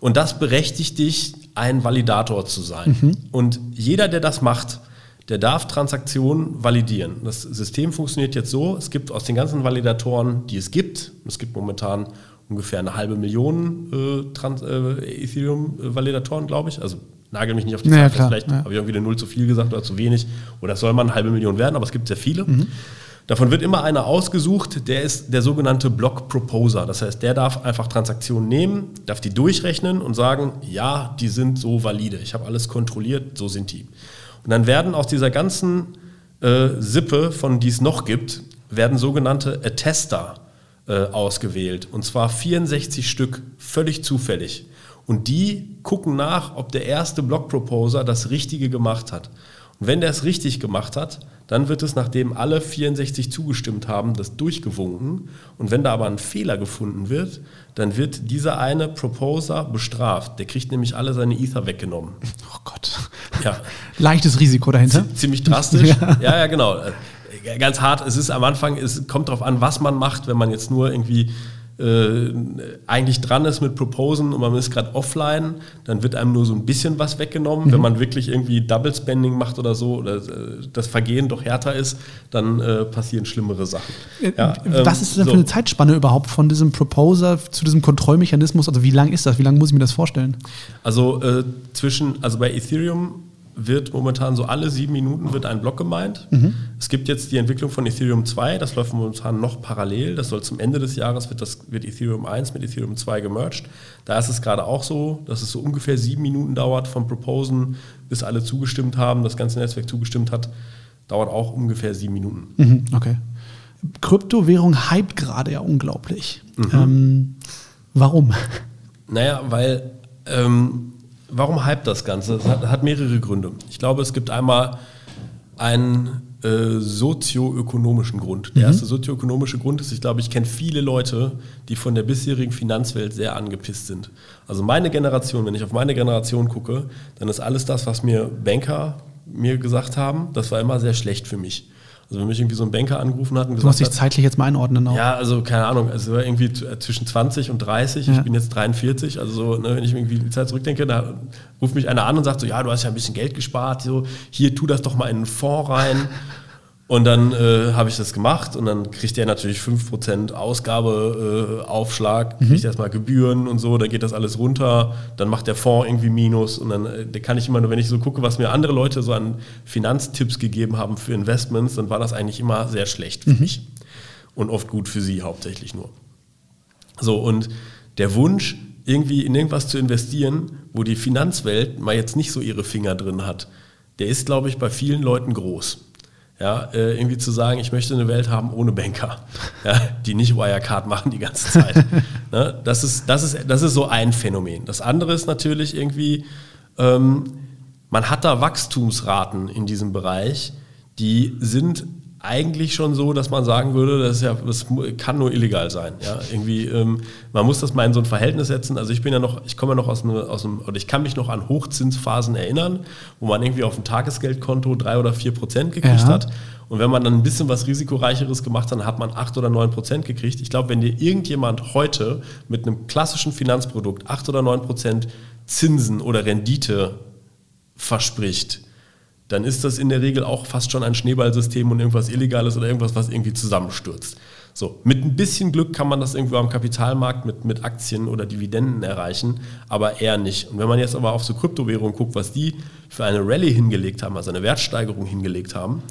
Und das berechtigt dich, ein Validator zu sein. Mhm. Und jeder, der das macht, der darf Transaktionen validieren. Das System funktioniert jetzt so, es gibt aus den ganzen Validatoren, die es gibt, es gibt momentan ungefähr eine halbe Million äh, äh, Ethereum-Validatoren, glaube ich, also nagel mich nicht auf die Zahl, ja, vielleicht ja. habe ich irgendwie eine Null zu viel gesagt oder zu wenig. Oder es soll man eine halbe Million werden, aber es gibt sehr viele. Mhm. Davon wird immer einer ausgesucht, der ist der sogenannte Block Proposer. Das heißt, der darf einfach Transaktionen nehmen, darf die durchrechnen und sagen, ja, die sind so valide. Ich habe alles kontrolliert, so sind die. Und dann werden aus dieser ganzen äh, Sippe, von die es noch gibt, werden sogenannte Attester äh, ausgewählt. Und zwar 64 Stück, völlig zufällig. Und die gucken nach, ob der erste Block Proposer das Richtige gemacht hat. Und wenn der es richtig gemacht hat, dann wird es, nachdem alle 64 zugestimmt haben, das durchgewunken. Und wenn da aber ein Fehler gefunden wird, dann wird dieser eine Proposer bestraft. Der kriegt nämlich alle seine Ether weggenommen. Oh Gott. Ja. Leichtes Risiko dahinter. Ziemlich drastisch. <laughs> Ja. ja, ja, genau. Ganz hart. Es ist am Anfang, es kommt darauf an, was man macht, wenn man jetzt nur irgendwie äh, eigentlich dran ist mit Proposen und man ist gerade offline, dann wird einem nur so ein bisschen was weggenommen. Mhm. Wenn man wirklich irgendwie Double Spending macht oder so, oder äh, das Vergehen doch härter ist, dann äh, passieren schlimmere Sachen. Äh, ja, was ähm, ist denn so. für eine Zeitspanne überhaupt von diesem Proposer zu diesem Kontrollmechanismus? Also wie lang ist das? Wie lange muss ich mir das vorstellen? Also äh, zwischen, also bei Ethereum wird momentan so alle sieben Minuten wird ein Block gemeint. Mhm. Es gibt jetzt die Entwicklung von Ethereum 2, das läuft momentan noch parallel. Das soll zum Ende des Jahres wird, das, wird Ethereum 1 mit Ethereum 2 gemerged. Da ist es gerade auch so, dass es so ungefähr sieben Minuten dauert vom Proposen, bis alle zugestimmt haben, das ganze Netzwerk zugestimmt hat. Dauert auch ungefähr sieben Minuten. Mhm, okay. Kryptowährung hypt gerade ja unglaublich. Mhm. Ähm, warum? Naja, weil ähm, warum hype das Ganze? Es hat, hat, mehrere Gründe. Ich glaube, es gibt einmal einen äh, sozioökonomischen Grund. Der mhm. erste sozioökonomische Grund ist, ich glaube, ich kenne viele Leute, die von der bisherigen Finanzwelt sehr angepisst sind. Also meine Generation, wenn ich auf meine Generation gucke, dann ist alles das, was mir Banker mir gesagt haben, das war immer sehr schlecht für mich. Also wenn mich irgendwie so ein Banker angerufen hat und gesagt Du musst dich zeitlich jetzt mal einordnen auch. Ja, also keine Ahnung, also irgendwie äh, zwischen 20 und 30, ja. ich bin jetzt 43, also so, ne, wenn ich irgendwie die Zeit zurückdenke, da ruft mich einer an und sagt so, ja, du hast ja ein bisschen Geld gespart, so, hier, tu das doch mal in einen Fonds rein. <laughs> Und dann äh, habe ich das gemacht und dann kriegt er natürlich 5% Ausgabeaufschlag, äh, mhm. kriegt erstmal Gebühren und so, dann geht das alles runter, dann macht der Fonds irgendwie Minus und dann äh, kann ich immer nur, wenn ich so gucke, was mir andere Leute so an Finanztipps gegeben haben für Investments, dann war das eigentlich immer sehr schlecht für mhm. mich und oft gut für sie hauptsächlich nur. So, und der Wunsch, irgendwie in irgendwas zu investieren, wo die Finanzwelt mal jetzt nicht so ihre Finger drin hat, der ist, glaube ich, bei vielen Leuten groß ja, äh, irgendwie zu sagen, ich möchte eine Welt haben ohne Banker, ja, die nicht Wirecard machen die ganze Zeit. <laughs> ne? das, ist, das, ist, das ist so ein Phänomen. Das andere ist natürlich irgendwie, ähm, man hat da Wachstumsraten in diesem Bereich, die sind eigentlich schon so, dass man sagen würde, das, ja, das kann nur illegal sein. Ja? Irgendwie, ähm, man muss das mal in so ein Verhältnis setzen. Also ich bin ja noch, ich komme ja noch aus einem, aus einem, oder ich kann mich noch an Hochzinsphasen erinnern, wo man irgendwie auf dem Tagesgeldkonto drei oder vier Prozent gekriegt ja. hat. Und wenn man dann ein bisschen was risikoreicheres gemacht hat, dann hat man acht oder neun Prozent gekriegt. Ich glaube, wenn dir irgendjemand heute mit einem klassischen Finanzprodukt acht oder neun Prozent Zinsen oder Rendite verspricht, dann ist das in der Regel auch fast schon ein Schneeballsystem und irgendwas Illegales oder irgendwas, was irgendwie zusammenstürzt. So, mit ein bisschen Glück kann man das irgendwo am Kapitalmarkt mit, mit Aktien oder Dividenden erreichen, aber eher nicht. Und wenn man jetzt aber auf so Kryptowährungen guckt, was die für eine Rallye hingelegt haben, also eine Wertsteigerung hingelegt haben,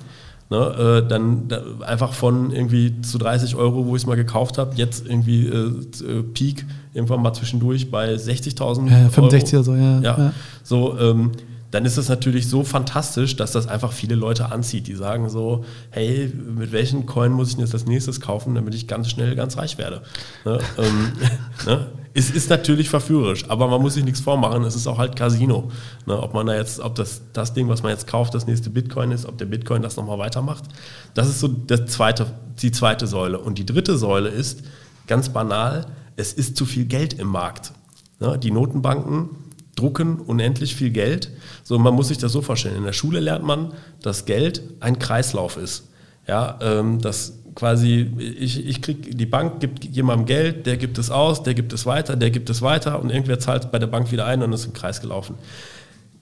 ne, äh, dann da einfach von irgendwie zu 30 Euro, wo ich es mal gekauft habe, jetzt irgendwie äh, äh Peak irgendwann mal zwischendurch bei 60.000 ja, 65 Euro. oder so, ja. ja. ja. So, ähm, dann ist es natürlich so fantastisch, dass das einfach viele Leute anzieht, die sagen so, hey, mit welchen Coin muss ich denn jetzt als nächstes kaufen, damit ich ganz schnell ganz reich werde. Ne? ähm, <laughs> ne? Es ist natürlich verführerisch, aber man muss sich nichts vormachen, es ist auch halt Casino. Ne? Ob man da jetzt, ob das, das Ding, was man jetzt kauft, das nächste Bitcoin ist, ob der Bitcoin das nochmal weitermacht. Das ist so das zweite, die zweite Säule. Und die dritte Säule ist, ganz banal, es ist zu viel Geld im Markt. Ne? Die Notenbanken drucken unendlich viel Geld. So, man muss sich das so vorstellen. In der Schule lernt man, dass Geld ein Kreislauf ist. Ja, ähm, dass quasi, ich, ich krieg, die Bank gibt jemandem Geld, der gibt es aus, der gibt es weiter, der gibt es weiter und irgendwer zahlt bei der Bank wieder ein und ist im Kreis gelaufen.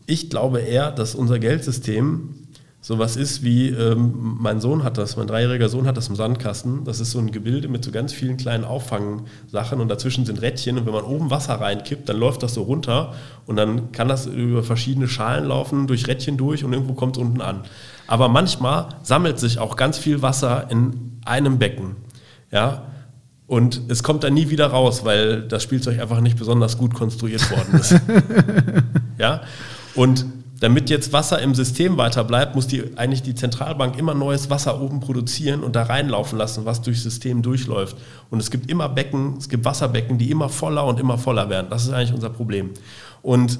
Ich glaube eher, dass unser Geldsystem sowas ist wie, ähm, mein Sohn hat das, mein dreijähriger Sohn hat das im Sandkasten. Das ist so ein Gebilde mit so ganz vielen kleinen Auffangsachen und dazwischen sind Rädchen und wenn man oben Wasser reinkippt, dann läuft das so runter und dann kann das über verschiedene Schalen laufen, durch Rädchen durch und irgendwo kommt es unten an. Aber manchmal sammelt sich auch ganz viel Wasser in einem Becken. Ja, und es kommt dann nie wieder raus, weil das Spielzeug einfach nicht besonders gut konstruiert worden ist. <laughs> ja, und damit jetzt Wasser im System weiter bleibt, muss die, eigentlich die Zentralbank immer neues Wasser oben produzieren und da reinlaufen lassen, was durchs System durchläuft. Und es gibt immer Becken, es gibt Wasserbecken, die immer voller und immer voller werden. Das ist eigentlich unser Problem. Und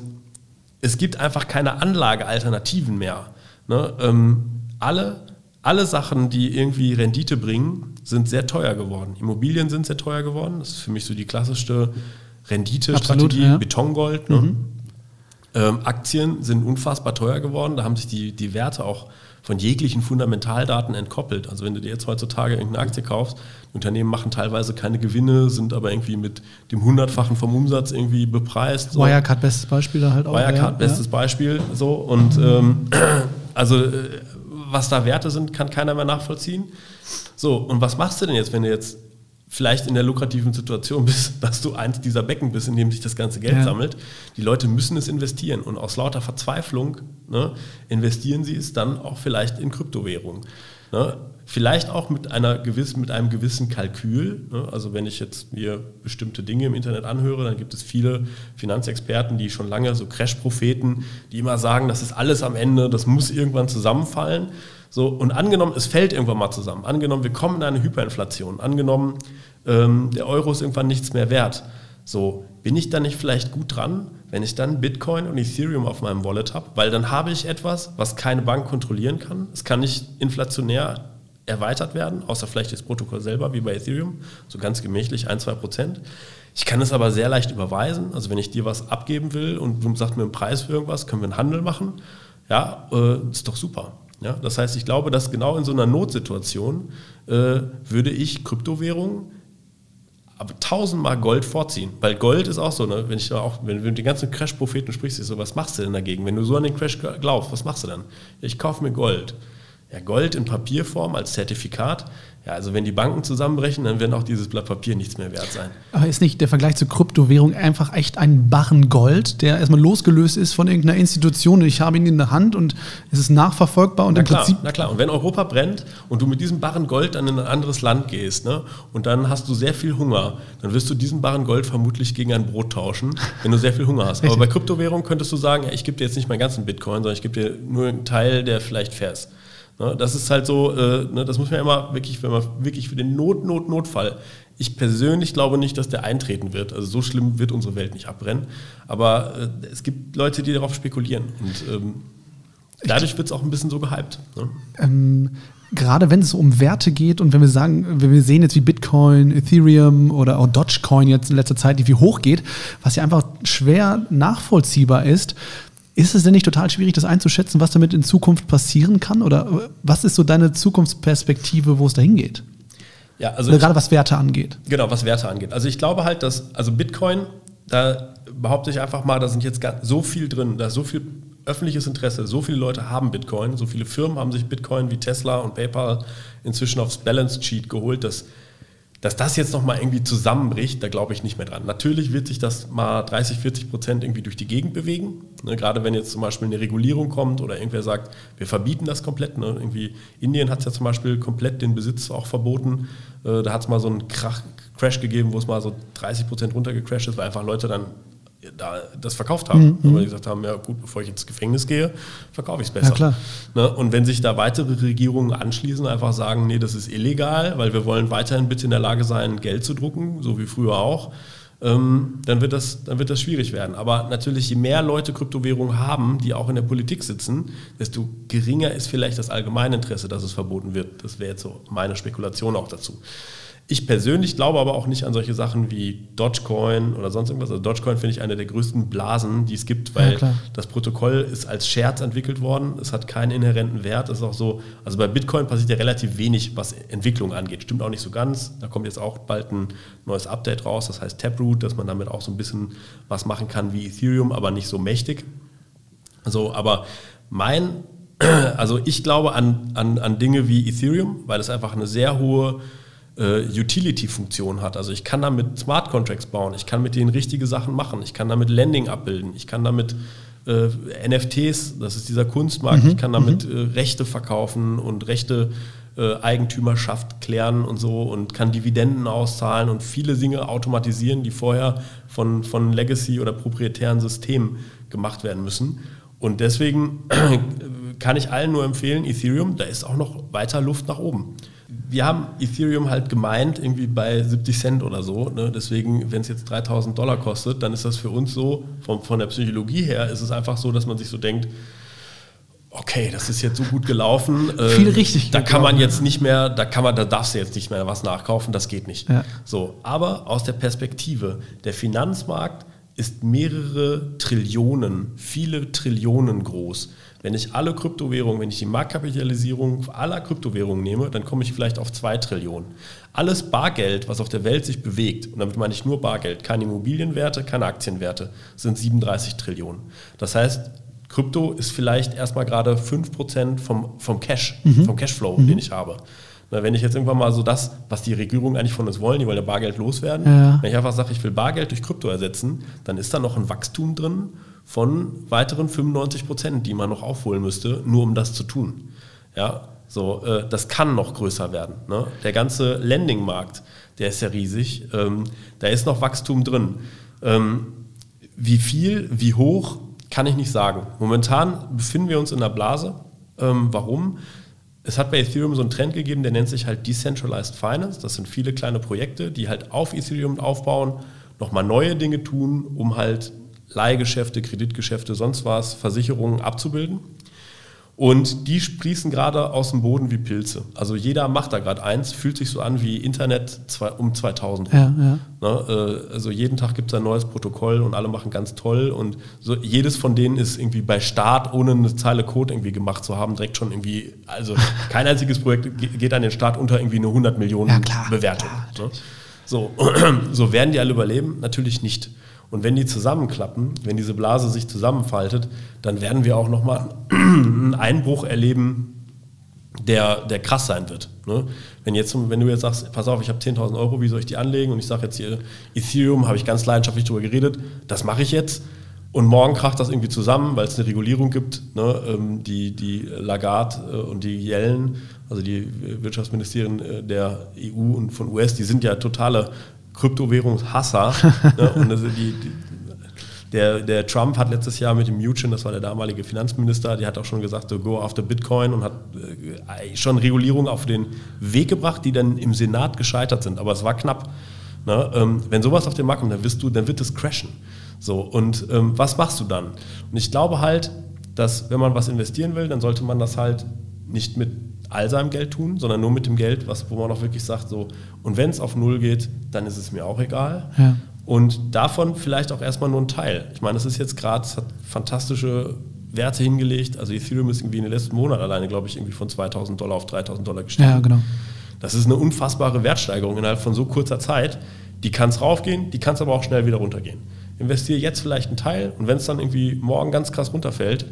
es gibt einfach keine Anlagealternativen mehr. Ne? Ähm, alle, alle Sachen, die irgendwie Rendite bringen, sind sehr teuer geworden. Immobilien sind sehr teuer geworden. Das ist für mich so die klassischste Renditestrategie, ja. Betongold. Ne? Mhm. Ähm, Aktien sind unfassbar teuer geworden. Da haben sich die, die Werte auch von jeglichen Fundamentaldaten entkoppelt. Also wenn du dir jetzt heutzutage irgendeine Aktie kaufst, Unternehmen machen teilweise keine Gewinne, sind aber irgendwie mit dem Hundertfachen vom Umsatz irgendwie bepreist. So. Wirecard bestes Beispiel da halt auch. Wirecard ja, bestes ja. Beispiel so und ähm, <clears throat> also äh, was da Werte sind, kann keiner mehr nachvollziehen. So und was machst du denn jetzt, wenn du jetzt vielleicht in der lukrativen Situation bist, <laughs> dass du eins dieser Becken bist, in dem sich das ganze Geld ja. sammelt. Die Leute müssen es investieren und aus lauter Verzweiflung ne, investieren sie es dann auch vielleicht in Kryptowährungen. Ne? Vielleicht auch mit, einer gewiss, mit einem gewissen Kalkül. Ne? Also wenn ich jetzt mir bestimmte Dinge im Internet anhöre, dann gibt es viele Finanzexperten, die schon lange, so Crash-Propheten, die immer sagen, das ist alles am Ende, das muss irgendwann zusammenfallen. So, und angenommen, es fällt irgendwann mal zusammen. Angenommen, wir kommen in eine Hyperinflation. Angenommen, ähm, der Euro ist irgendwann nichts mehr wert. So, bin ich dann nicht vielleicht gut dran, wenn ich dann Bitcoin und Ethereum auf meinem Wallet habe? Weil dann habe ich etwas, was keine Bank kontrollieren kann. Es kann nicht inflationär erweitert werden, außer vielleicht das Protokoll selber, wie bei Ethereum, so ganz gemächlich, 1, 2 Prozent. Ich kann es aber sehr leicht überweisen. Also wenn ich dir was abgeben will und du sagst mir einen Preis für irgendwas, können wir einen Handel machen. Ja, äh, ist doch super. Ja, das heißt, ich glaube, dass genau in so einer Notsituation äh, würde ich Kryptowährungen aber tausendmal Gold vorziehen. Weil Gold ist auch so, ne? wenn ich auch, wenn, wenn du mit den ganzen Crash-Propheten sprichst, ist so, was machst du denn dagegen? Wenn du so an den Crash glaubst, was machst du dann? Ich kaufe mir Gold. Ja, Gold in Papierform als Zertifikat. Ja, also wenn die Banken zusammenbrechen, dann wird auch dieses Blatt Papier nichts mehr wert sein. Aber ist nicht der Vergleich zur Kryptowährung einfach echt ein Barren Gold, der erstmal losgelöst ist von irgendeiner Institution? Ich habe ihn in der Hand und es ist nachverfolgbar und na im klar, Prinzip. Na klar, und wenn Europa brennt und du mit diesem Barren Gold dann in ein anderes Land gehst ne, und dann hast du sehr viel Hunger, dann wirst du diesen Barren Gold vermutlich gegen ein Brot tauschen, wenn du sehr viel Hunger hast. Aber bei Kryptowährung könntest du sagen, ja, ich gebe dir jetzt nicht meinen ganzen Bitcoin, sondern ich gebe dir nur einen Teil, der vielleicht fair ist. Ne, das ist halt so, äh, ne, das muss man immer wirklich, wenn man wirklich für den Not, Not, Notfall. Ich persönlich glaube nicht, dass der eintreten wird. Also so schlimm wird unsere Welt nicht abbrennen. Aber äh, es gibt Leute, die darauf spekulieren. Und ähm, dadurch wird es auch ein bisschen so gehypt. Ne? Ähm, gerade wenn es um Werte geht und wenn wir sagen, wenn wir sehen jetzt wie Bitcoin, Ethereum oder auch Dogecoin jetzt in letzter Zeit, die wie hoch geht, was ja einfach schwer nachvollziehbar ist, ist es denn nicht total schwierig, das einzuschätzen, was damit in Zukunft passieren kann? Oder was ist so deine Zukunftsperspektive, wo es dahin geht? Ja, also Oder gerade was Werte angeht. Genau, was Werte angeht. Also ich glaube halt, dass, also Bitcoin, da behaupte ich einfach mal, da sind jetzt so viel drin, da ist so viel öffentliches Interesse, so viele Leute haben Bitcoin, so viele Firmen haben sich Bitcoin wie Tesla und PayPal inzwischen aufs Balance Sheet geholt, dass dass das jetzt nochmal irgendwie zusammenbricht, da glaube ich nicht mehr dran. Natürlich wird sich das mal 30, 40 Prozent irgendwie durch die Gegend bewegen. Ne, gerade wenn jetzt zum Beispiel eine Regulierung kommt oder irgendwer sagt, wir verbieten das komplett. Ne, irgendwie Indien hat es ja zum Beispiel komplett den Besitz auch verboten. Äh, da hat es mal so einen Krach, Crash gegeben, wo es mal so 30 Prozent runtergecrashed ist, weil einfach Leute dann da das verkauft haben. Mhm. Weil die gesagt haben, ja gut, bevor ich ins Gefängnis gehe, verkaufe ich es besser. Ja, ne? Und wenn sich da weitere Regierungen anschließen, einfach sagen, nee, das ist illegal, weil wir wollen weiterhin bitte in der Lage sein, Geld zu drucken, so wie früher auch, ähm, dann, wird das, dann wird das schwierig werden. Aber natürlich, je mehr Leute Kryptowährungen haben, die auch in der Politik sitzen, desto geringer ist vielleicht das Allgemeininteresse, dass es verboten wird. Das wäre jetzt so meine Spekulation auch dazu. Ich persönlich glaube aber auch nicht an solche Sachen wie Dogecoin oder sonst irgendwas. Also Dogecoin finde ich eine der größten Blasen, die es gibt, weil ja, das Protokoll ist als Scherz entwickelt worden. Es hat keinen inhärenten Wert. Es ist auch so, also bei Bitcoin passiert ja relativ wenig, was Entwicklung angeht. Stimmt auch nicht so ganz. Da kommt jetzt auch bald ein neues Update raus, das heißt Taproot, dass man damit auch so ein bisschen was machen kann wie Ethereum, aber nicht so mächtig. Also, aber mein, <clears throat> also ich glaube an, an, an Dinge wie Ethereum, weil es einfach eine sehr hohe äh, Utility-Funktion hat. Also ich kann damit Smart Contracts bauen, ich kann mit denen richtige Sachen machen, ich kann damit Landing abbilden, ich kann damit äh, NFTs, das ist dieser Kunstmarkt, mhm. ich kann damit mhm. äh, Rechte verkaufen und Rechte äh, Eigentümerschaft klären und so und kann Dividenden auszahlen und viele Dinge automatisieren, die vorher von, von Legacy oder proprietären Systemen gemacht werden müssen. Und deswegen <clears throat> kann ich allen nur empfehlen, Ethereum, da ist auch noch weiter Luft nach oben wir haben Ethereum halt gemeint, irgendwie bei 70 Cent oder so. Ne? Deswegen, wenn es jetzt 3000 Dollar kostet, dann ist das für uns so, von, von der Psychologie her, ist es einfach so, dass man sich so denkt, okay, das ist jetzt so gut gelaufen. Viel richtig. Da kann man jetzt nicht mehr, da kann man, da darfst du jetzt nicht mehr was nachkaufen, das geht nicht. Ja. So, aber aus der Perspektive, der Finanzmarkt ist mehrere Trillionen, viele Trillionen groß. Wenn ich alle Kryptowährungen, wenn ich die Marktkapitalisierung aller Kryptowährungen nehme, dann komme ich vielleicht auf zwei Trillionen. Alles Bargeld, was auf der Welt sich bewegt, und damit meine ich nur Bargeld, keine Immobilienwerte, keine Aktienwerte, sind 37 Trillionen. Das heißt, Krypto ist vielleicht erstmal gerade 5% vom, vom Cash, mhm. vom Cashflow, mhm. den ich habe. Na, wenn ich jetzt irgendwann mal so das, was die Regierungen eigentlich von uns wollen, die wollen ja Bargeld loswerden, ja. wenn ich einfach sage, ich will Bargeld durch Krypto ersetzen, dann ist da noch ein Wachstum drin von weiteren 95 Prozent, die man noch aufholen müsste, nur um das zu tun. Ja, so, äh, das kann noch größer werden. Ne? Der ganze Lending-Markt, der ist ja riesig. Ähm, da ist noch Wachstum drin. Ähm, wie viel, wie hoch, kann ich nicht sagen. Momentan befinden wir uns in der Blase. Ähm, warum? Es hat bei Ethereum so einen Trend gegeben, der nennt sich halt Decentralized Finance. Das sind viele kleine Projekte, die halt auf Ethereum aufbauen, nochmal neue Dinge tun, um halt Leihgeschäfte, Kreditgeschäfte, sonst was, Versicherungen abzubilden. Und die sprießen gerade aus dem Boden wie Pilze. Also jeder macht da gerade eins, fühlt sich so an wie Internet um 2000 Ja, ja. Ne, äh, also jeden Tag gibt es ein neues Protokoll und alle machen ganz toll. Und so jedes von denen ist irgendwie bei Start, ohne eine Zeile Code irgendwie gemacht zu haben, direkt schon irgendwie, also <laughs> kein einziges Projekt geht an den Start unter irgendwie eine 100 Millionen ja, klar, Bewertung. Klar, ne? So, <clears throat> so werden die alle überleben? Natürlich nicht. Und wenn die zusammenklappen, wenn diese Blase sich zusammenfaltet, dann werden wir auch nochmal <clears throat> einen Einbruch erleben, der, der krass sein wird. Ne? Wenn, jetzt, wenn du jetzt sagst, pass auf, ich habe 10.000 Euro, wie soll ich die anlegen? Und ich sage jetzt hier, Ethereum, habe ich ganz leidenschaftlich darüber geredet, das mache ich jetzt. Und morgen kracht das irgendwie zusammen, weil es eine Regulierung gibt. Ne? Ähm, die, die Lagarde äh, und die Yellen, also die Wirtschaftsministerien äh, der EU und von US, die sind ja totale Kryptowährungshasser. <laughs> ne? Und also die, die, der, der, Trump hat letztes Jahr mit dem Mnuchin, das war der damalige Finanzminister, die hat auch schon gesagt, so go after Bitcoin und hat äh, schon Regulierungen auf den Weg gebracht, die dann im Senat gescheitert sind. Aber es war knapp. Ne? Ähm, wenn sowas auf den Markt kommt, dann, wirst du, dann wird es crashen. So, und ähm, was machst du dann? Und ich glaube halt, dass wenn man was investieren will, dann sollte man das halt nicht mit all seinem Geld tun, sondern nur mit dem Geld, was, wo man auch wirklich sagt, so, und wenn es auf Null geht, dann ist es mir auch egal. Ja. Und davon vielleicht auch erstmal nur ein Teil. Ich meine, es ist jetzt gerade, es hat fantastische Werte hingelegt. Also Ethereum ist irgendwie in den letzten Monaten alleine, glaube ich, irgendwie von 2000 Dollar auf 3000 Dollar gestiegen. Ja, genau. Das ist eine unfassbare Wertsteigerung innerhalb von so kurzer Zeit. Die kann es raufgehen, die kann es aber auch schnell wieder runtergehen. Investiere jetzt vielleicht einen Teil und wenn es dann irgendwie morgen ganz krass runterfällt,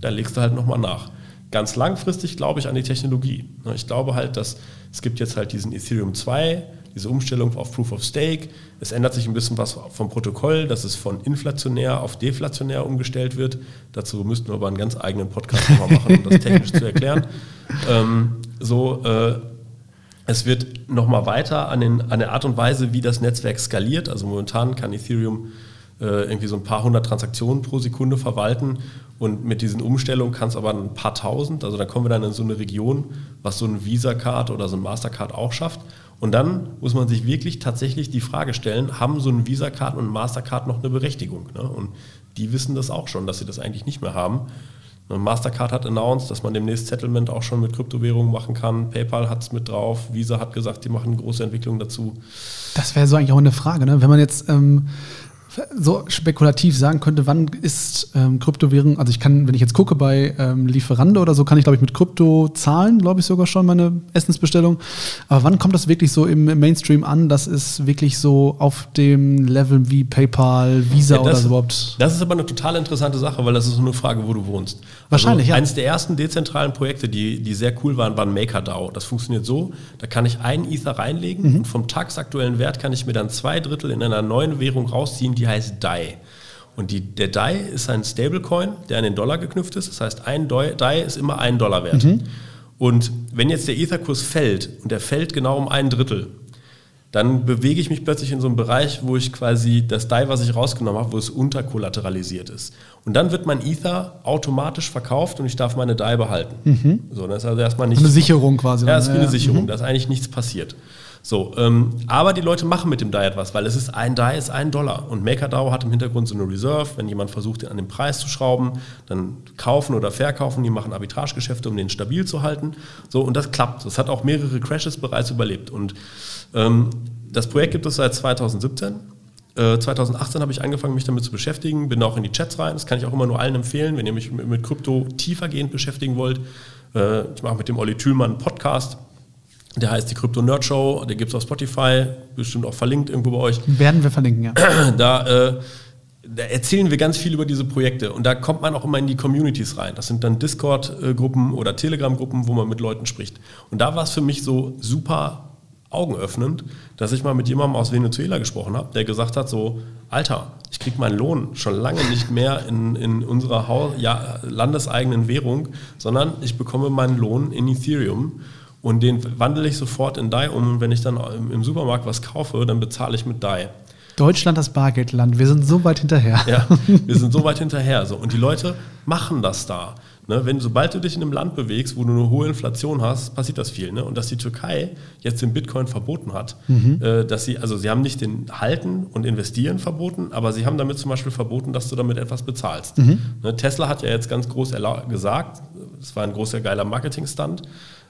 dann legst du halt nochmal nach ganz langfristig glaube ich an die Technologie. Ne, ich glaube halt, dass es gibt jetzt halt diesen Ethereum 2, diese Umstellung auf Proof of Stake. Es ändert sich ein bisschen was vom Protokoll, dass es von inflationär auf deflationär umgestellt wird. Dazu müssten wir aber einen ganz eigenen Podcast nochmal machen, um das technisch zu erklären. <laughs> Ähm, so, äh, es wird nochmal weiter an, den, an der Art und Weise, wie das Netzwerk skaliert. Also momentan kann Ethereum äh, irgendwie so ein paar hundert Transaktionen pro Sekunde verwalten und mit diesen Umstellungen kann es aber ein paar tausend, also da kommen wir dann in so eine Region, was so ein Visa-Card oder so ein Mastercard auch schafft. Und dann muss man sich wirklich tatsächlich die Frage stellen, haben so ein Visa-Card und ein Mastercard noch eine Berechtigung? Ne? Und die wissen das auch schon, dass sie das eigentlich nicht mehr haben. Mastercard hat announced, dass man demnächst Settlement auch schon mit Kryptowährungen machen kann. PayPal hat es mit drauf. Visa hat gesagt, die machen große Entwicklungen dazu. Das wäre so eigentlich auch eine Frage, ne? wenn man jetzt ähm, so spekulativ sagen könnte, wann ist ähm, Kryptowährung, also ich kann, wenn ich jetzt gucke bei ähm, Lieferando oder so, kann ich glaube ich mit Krypto zahlen, glaube ich sogar schon meine Essensbestellung. Aber wann kommt das wirklich so im Mainstream an, dass es wirklich so auf dem Level wie PayPal, Visa ja, das, oder so überhaupt? Das ist aber eine total interessante Sache, weil das ist nur eine Frage, wo du wohnst. Wahrscheinlich, also, ja. Eines der ersten dezentralen Projekte, die, die sehr cool waren, waren MakerDAO. Das funktioniert so, da kann ich einen Ether reinlegen mhm. und vom tagsaktuellen Wert kann ich mir dann zwei Drittel in einer neuen Währung rausziehen, die die heißt DAI. Und die, der DAI ist ein Stablecoin, der an den Dollar geknüpft ist. Das heißt, ein DAI ist immer ein Dollar wert. Mhm. Und wenn jetzt der Etherkurs fällt und der fällt genau um ein Drittel, dann bewege ich mich plötzlich in so einem Bereich, wo ich quasi das DAI, was ich rausgenommen habe, wo es unterkollateralisiert ist. Und dann wird mein Ether automatisch verkauft und ich darf meine DAI behalten. Mhm. So, das ist also erstmal nicht. Eine Sicherung quasi. Ja, das ist wie eine Sicherung, mhm. da ist eigentlich nichts passiert. So, ähm, aber die Leute machen mit dem DAI etwas, weil es ist ein DAI ist ein Dollar und MakerDAO hat im Hintergrund so eine Reserve. Wenn jemand versucht, den an den Preis zu schrauben, dann kaufen oder verkaufen. Die machen Arbitragegeschäfte, um den stabil zu halten. So und das klappt. Das hat auch mehrere Crashes bereits überlebt und ähm, das Projekt gibt es seit 2017. 2018 äh, habe ich angefangen, mich damit zu beschäftigen, bin auch in die Chats rein. Das kann ich auch immer nur allen empfehlen, wenn ihr mich mit, Krypto tiefergehend beschäftigen wollt. Äh, ich mache mit dem Olli Thülmann einen Podcast. Der heißt die Krypto Nerd Show. Der gibt es auf Spotify, bestimmt auch verlinkt irgendwo bei euch. Werden wir verlinken, ja. <clears throat> Da, äh, da erzählen wir ganz viel über diese Projekte und da kommt man auch immer in die Communities rein. Das sind dann Discord-Gruppen oder Telegram-Gruppen, wo man mit Leuten spricht. Und da war es für mich so super augenöffnend, dass ich mal mit jemandem aus Venezuela gesprochen habe, der gesagt hat, so, Alter, ich kriege meinen Lohn schon lange nicht mehr in, in unserer Haus ja, landeseigenen Währung, sondern ich bekomme meinen Lohn in Ethereum. Und den wandle ich sofort in DAI um. Und wenn ich dann im Supermarkt was kaufe, dann bezahle ich mit DAI. Deutschland das Bargeldland. Wir sind so weit hinterher. Ja, <laughs> wir sind so weit hinterher. So. Und die Leute machen das da. Ne, wenn, sobald du dich in einem Land bewegst, wo du eine hohe Inflation hast, passiert das viel. Ne? Und dass die Türkei jetzt den Bitcoin verboten hat, mhm. äh, dass sie, also sie haben nicht den Halten und Investieren verboten, aber sie haben damit zum Beispiel verboten, dass du damit etwas bezahlst. Mhm. Ne, Tesla hat ja jetzt ganz groß gesagt, es war ein großer geiler Marketing-Stunt,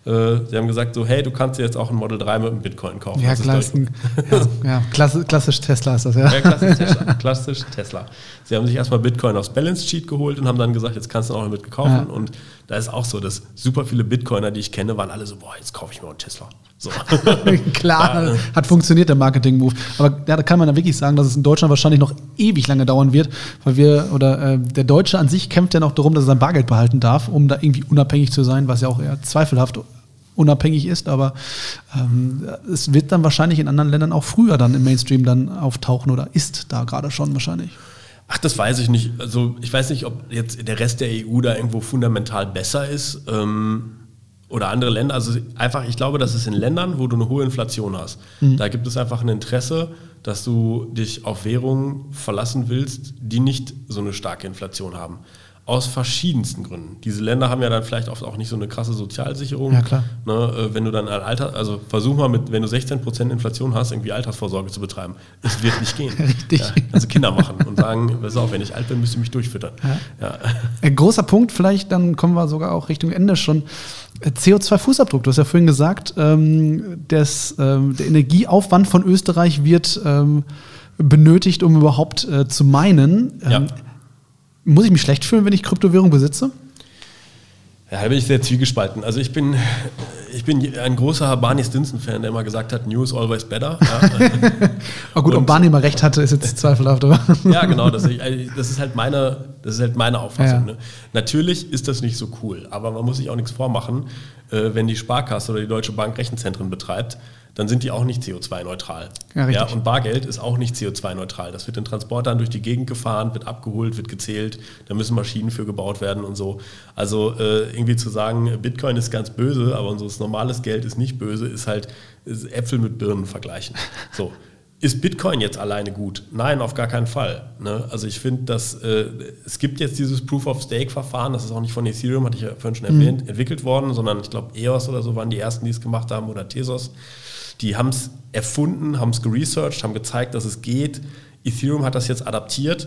sie haben gesagt, so, hey, du kannst dir jetzt auch ein Model 3 mit einem Bitcoin kaufen. Ja, ein, ja, ja klassisch, klassisch Tesla ist das, ja. Ja, klassisch Tesla, klassisch Tesla. Sie haben sich erstmal Bitcoin aufs Balance Sheet geholt und haben dann gesagt, jetzt kannst du auch damit kaufen. Ja. Und da ist auch so, dass super viele Bitcoiner, die ich kenne, waren alle so, boah, jetzt kaufe ich mir einen Tesla. So. <laughs> Klar, ja. hat funktioniert der Marketing-Move. Aber ja, da kann man dann wirklich sagen, dass es in Deutschland wahrscheinlich noch ewig lange dauern wird, weil wir, oder äh, der Deutsche an sich kämpft ja noch darum, dass er sein Bargeld behalten darf, um da irgendwie unabhängig zu sein, was ja auch eher zweifelhaft unabhängig ist, aber ähm, es wird dann wahrscheinlich in anderen Ländern auch früher dann im Mainstream dann auftauchen oder ist da gerade schon wahrscheinlich. Ach, das weiß ich nicht. Also ich weiß nicht, ob jetzt der Rest der EU da irgendwo fundamental besser ist ähm, oder andere Länder. Also einfach, ich glaube, dass es in Ländern, wo du eine hohe Inflation hast, mhm. da gibt es einfach ein Interesse, dass du dich auf Währungen verlassen willst, die nicht so eine starke Inflation haben. Aus verschiedensten Gründen. Diese Länder haben ja dann vielleicht oft auch nicht so eine krasse Sozialsicherung. Ja, klar. Ne, äh, wenn du dann ein Alter, also versuch mal mit, wenn du 16% Inflation hast, irgendwie Altersvorsorge zu betreiben. Es wird nicht gehen. <laughs> Richtig. Ja, also Kinder machen und sagen, pass auf, wenn ich alt bin, müsst ihr mich durchfüttern. Ja. Ja. Ein großer Punkt, vielleicht, dann kommen wir sogar auch Richtung Ende schon. CO2-Fußabdruck, du hast ja vorhin gesagt, ähm, das, ähm, der Energieaufwand von Österreich wird ähm, benötigt, um überhaupt äh, zu meinen. Ja. Muss ich mich schlecht fühlen, wenn ich Kryptowährung besitze? Ja, da bin ich sehr zwiegespalten. Also ich bin, ich bin ein großer Barney Stinson-Fan, der immer gesagt hat, News always better. Ja. <laughs> oh gut, ob Barney mal recht hatte, ist jetzt zweifelhaft. Aber ja, genau. Das, das, ist halt meine, das ist halt meine Auffassung. Ja. Ne? Natürlich ist das nicht so cool, aber man muss sich auch nichts vormachen, äh, wenn die Sparkasse oder die Deutsche Bank Rechenzentren betreibt dann sind die auch nicht CO2-neutral. Ja, ja, und Bargeld ist auch nicht CO2-neutral. Das wird in Transportern durch die Gegend gefahren, wird abgeholt, wird gezählt, da müssen Maschinen für gebaut werden und so. Also äh, irgendwie zu sagen, Bitcoin ist ganz böse, aber unser normales Geld ist nicht böse, ist halt ist Äpfel mit Birnen vergleichen. So. Ist Bitcoin jetzt alleine gut? Nein, auf gar keinen Fall. Ne? Also ich finde, dass äh, es gibt jetzt dieses Proof-of-Stake-Verfahren, das ist auch nicht von Ethereum, hatte ich ja vorhin schon erwähnt, mhm. entwickelt worden, sondern ich glaube EOS oder so waren die ersten, die es gemacht haben oder Tesos. Die haben es erfunden, haben es geresearched, haben gezeigt, dass es geht. Ethereum hat das jetzt adaptiert.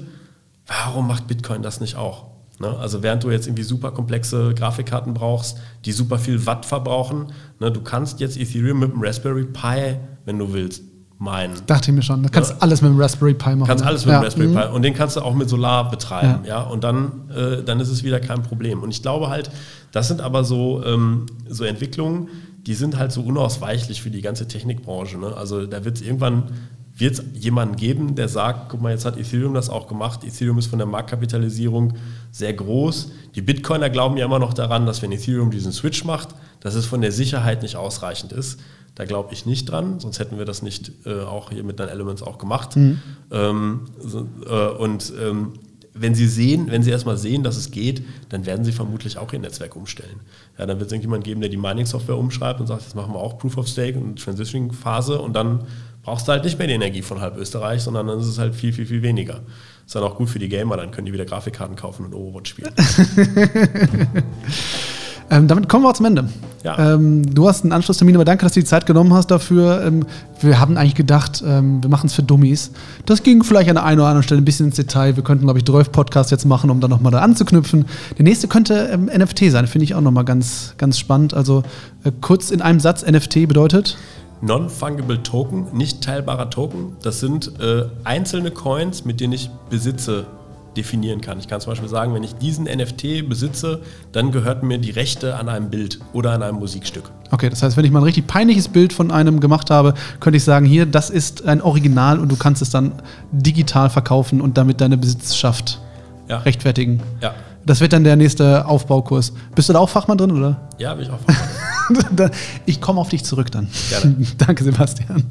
Warum macht Bitcoin das nicht auch? Ne? Also während du jetzt irgendwie super komplexe Grafikkarten brauchst, die super viel Watt verbrauchen, ne? du kannst jetzt Ethereum mit dem Raspberry Pi, wenn du willst, meinen. Dachte ich mir schon. Du kannst ja. alles mit dem Raspberry Pi machen. Kannst alles mit ja. dem Raspberry mhm. Pi. Und den kannst du auch mit Solar betreiben. Ja. ja? Und dann, äh, dann ist es wieder kein Problem. Und ich glaube halt, das sind aber so, ähm, so Entwicklungen, die sind halt so unausweichlich für die ganze Technikbranche. Ne? Also da wird es irgendwann wird jemanden geben, der sagt, guck mal, jetzt hat Ethereum das auch gemacht. Ethereum ist von der Marktkapitalisierung sehr groß. Die Bitcoiner glauben ja immer noch daran, dass wenn Ethereum diesen Switch macht, dass es von der Sicherheit nicht ausreichend ist. Da glaube ich nicht dran, sonst hätten wir das nicht äh, auch hier mit den Elements auch gemacht. Mhm. Ähm, so, äh, und ähm, wenn sie sehen, wenn sie erstmal sehen, dass es geht, dann werden sie vermutlich auch ihr Netzwerk umstellen. Ja, dann wird es irgendjemand geben, der die Mining-Software umschreibt und sagt, jetzt machen wir auch Proof of Stake und Transitioning-Phase und dann brauchst du halt nicht mehr die Energie von halb Österreich, sondern dann ist es halt viel, viel, viel weniger. Ist dann auch gut für die Gamer, dann können die wieder Grafikkarten kaufen und Overwatch spielen. <laughs> ähm, damit kommen wir zum Ende. Ja. Ähm, du hast einen Anschlusstermin, aber danke, dass du die Zeit genommen hast dafür. Ähm, wir haben eigentlich gedacht, ähm, wir machen es für Dummies. Das ging vielleicht an der einen oder anderen Stelle ein bisschen ins Detail. Wir könnten, glaube ich, 12 Podcast jetzt machen, um dann nochmal da anzuknüpfen. Der nächste könnte ähm, NFT sein, finde ich auch nochmal ganz, ganz spannend. Also äh, kurz in einem Satz, NFT bedeutet? Non-Fungible Token, nicht teilbarer Token. Das sind äh, einzelne Coins, mit denen ich Besitze definieren kann. Ich kann zum Beispiel sagen, wenn ich diesen NFT besitze, dann gehört mir die Rechte an einem Bild oder an einem Musikstück. Okay, das heißt, wenn ich mal ein richtig peinliches Bild von einem gemacht habe, könnte ich sagen, hier, das ist ein Original und du kannst es dann digital verkaufen und damit deine Besitzschaft ja. rechtfertigen. Ja. Das wird dann der nächste Aufbaukurs. Bist du da auch Fachmann drin, oder? Ja, bin ich auch Fachmann. <laughs> ich komme auf dich zurück dann. Gerne. <laughs> Danke, Sebastian.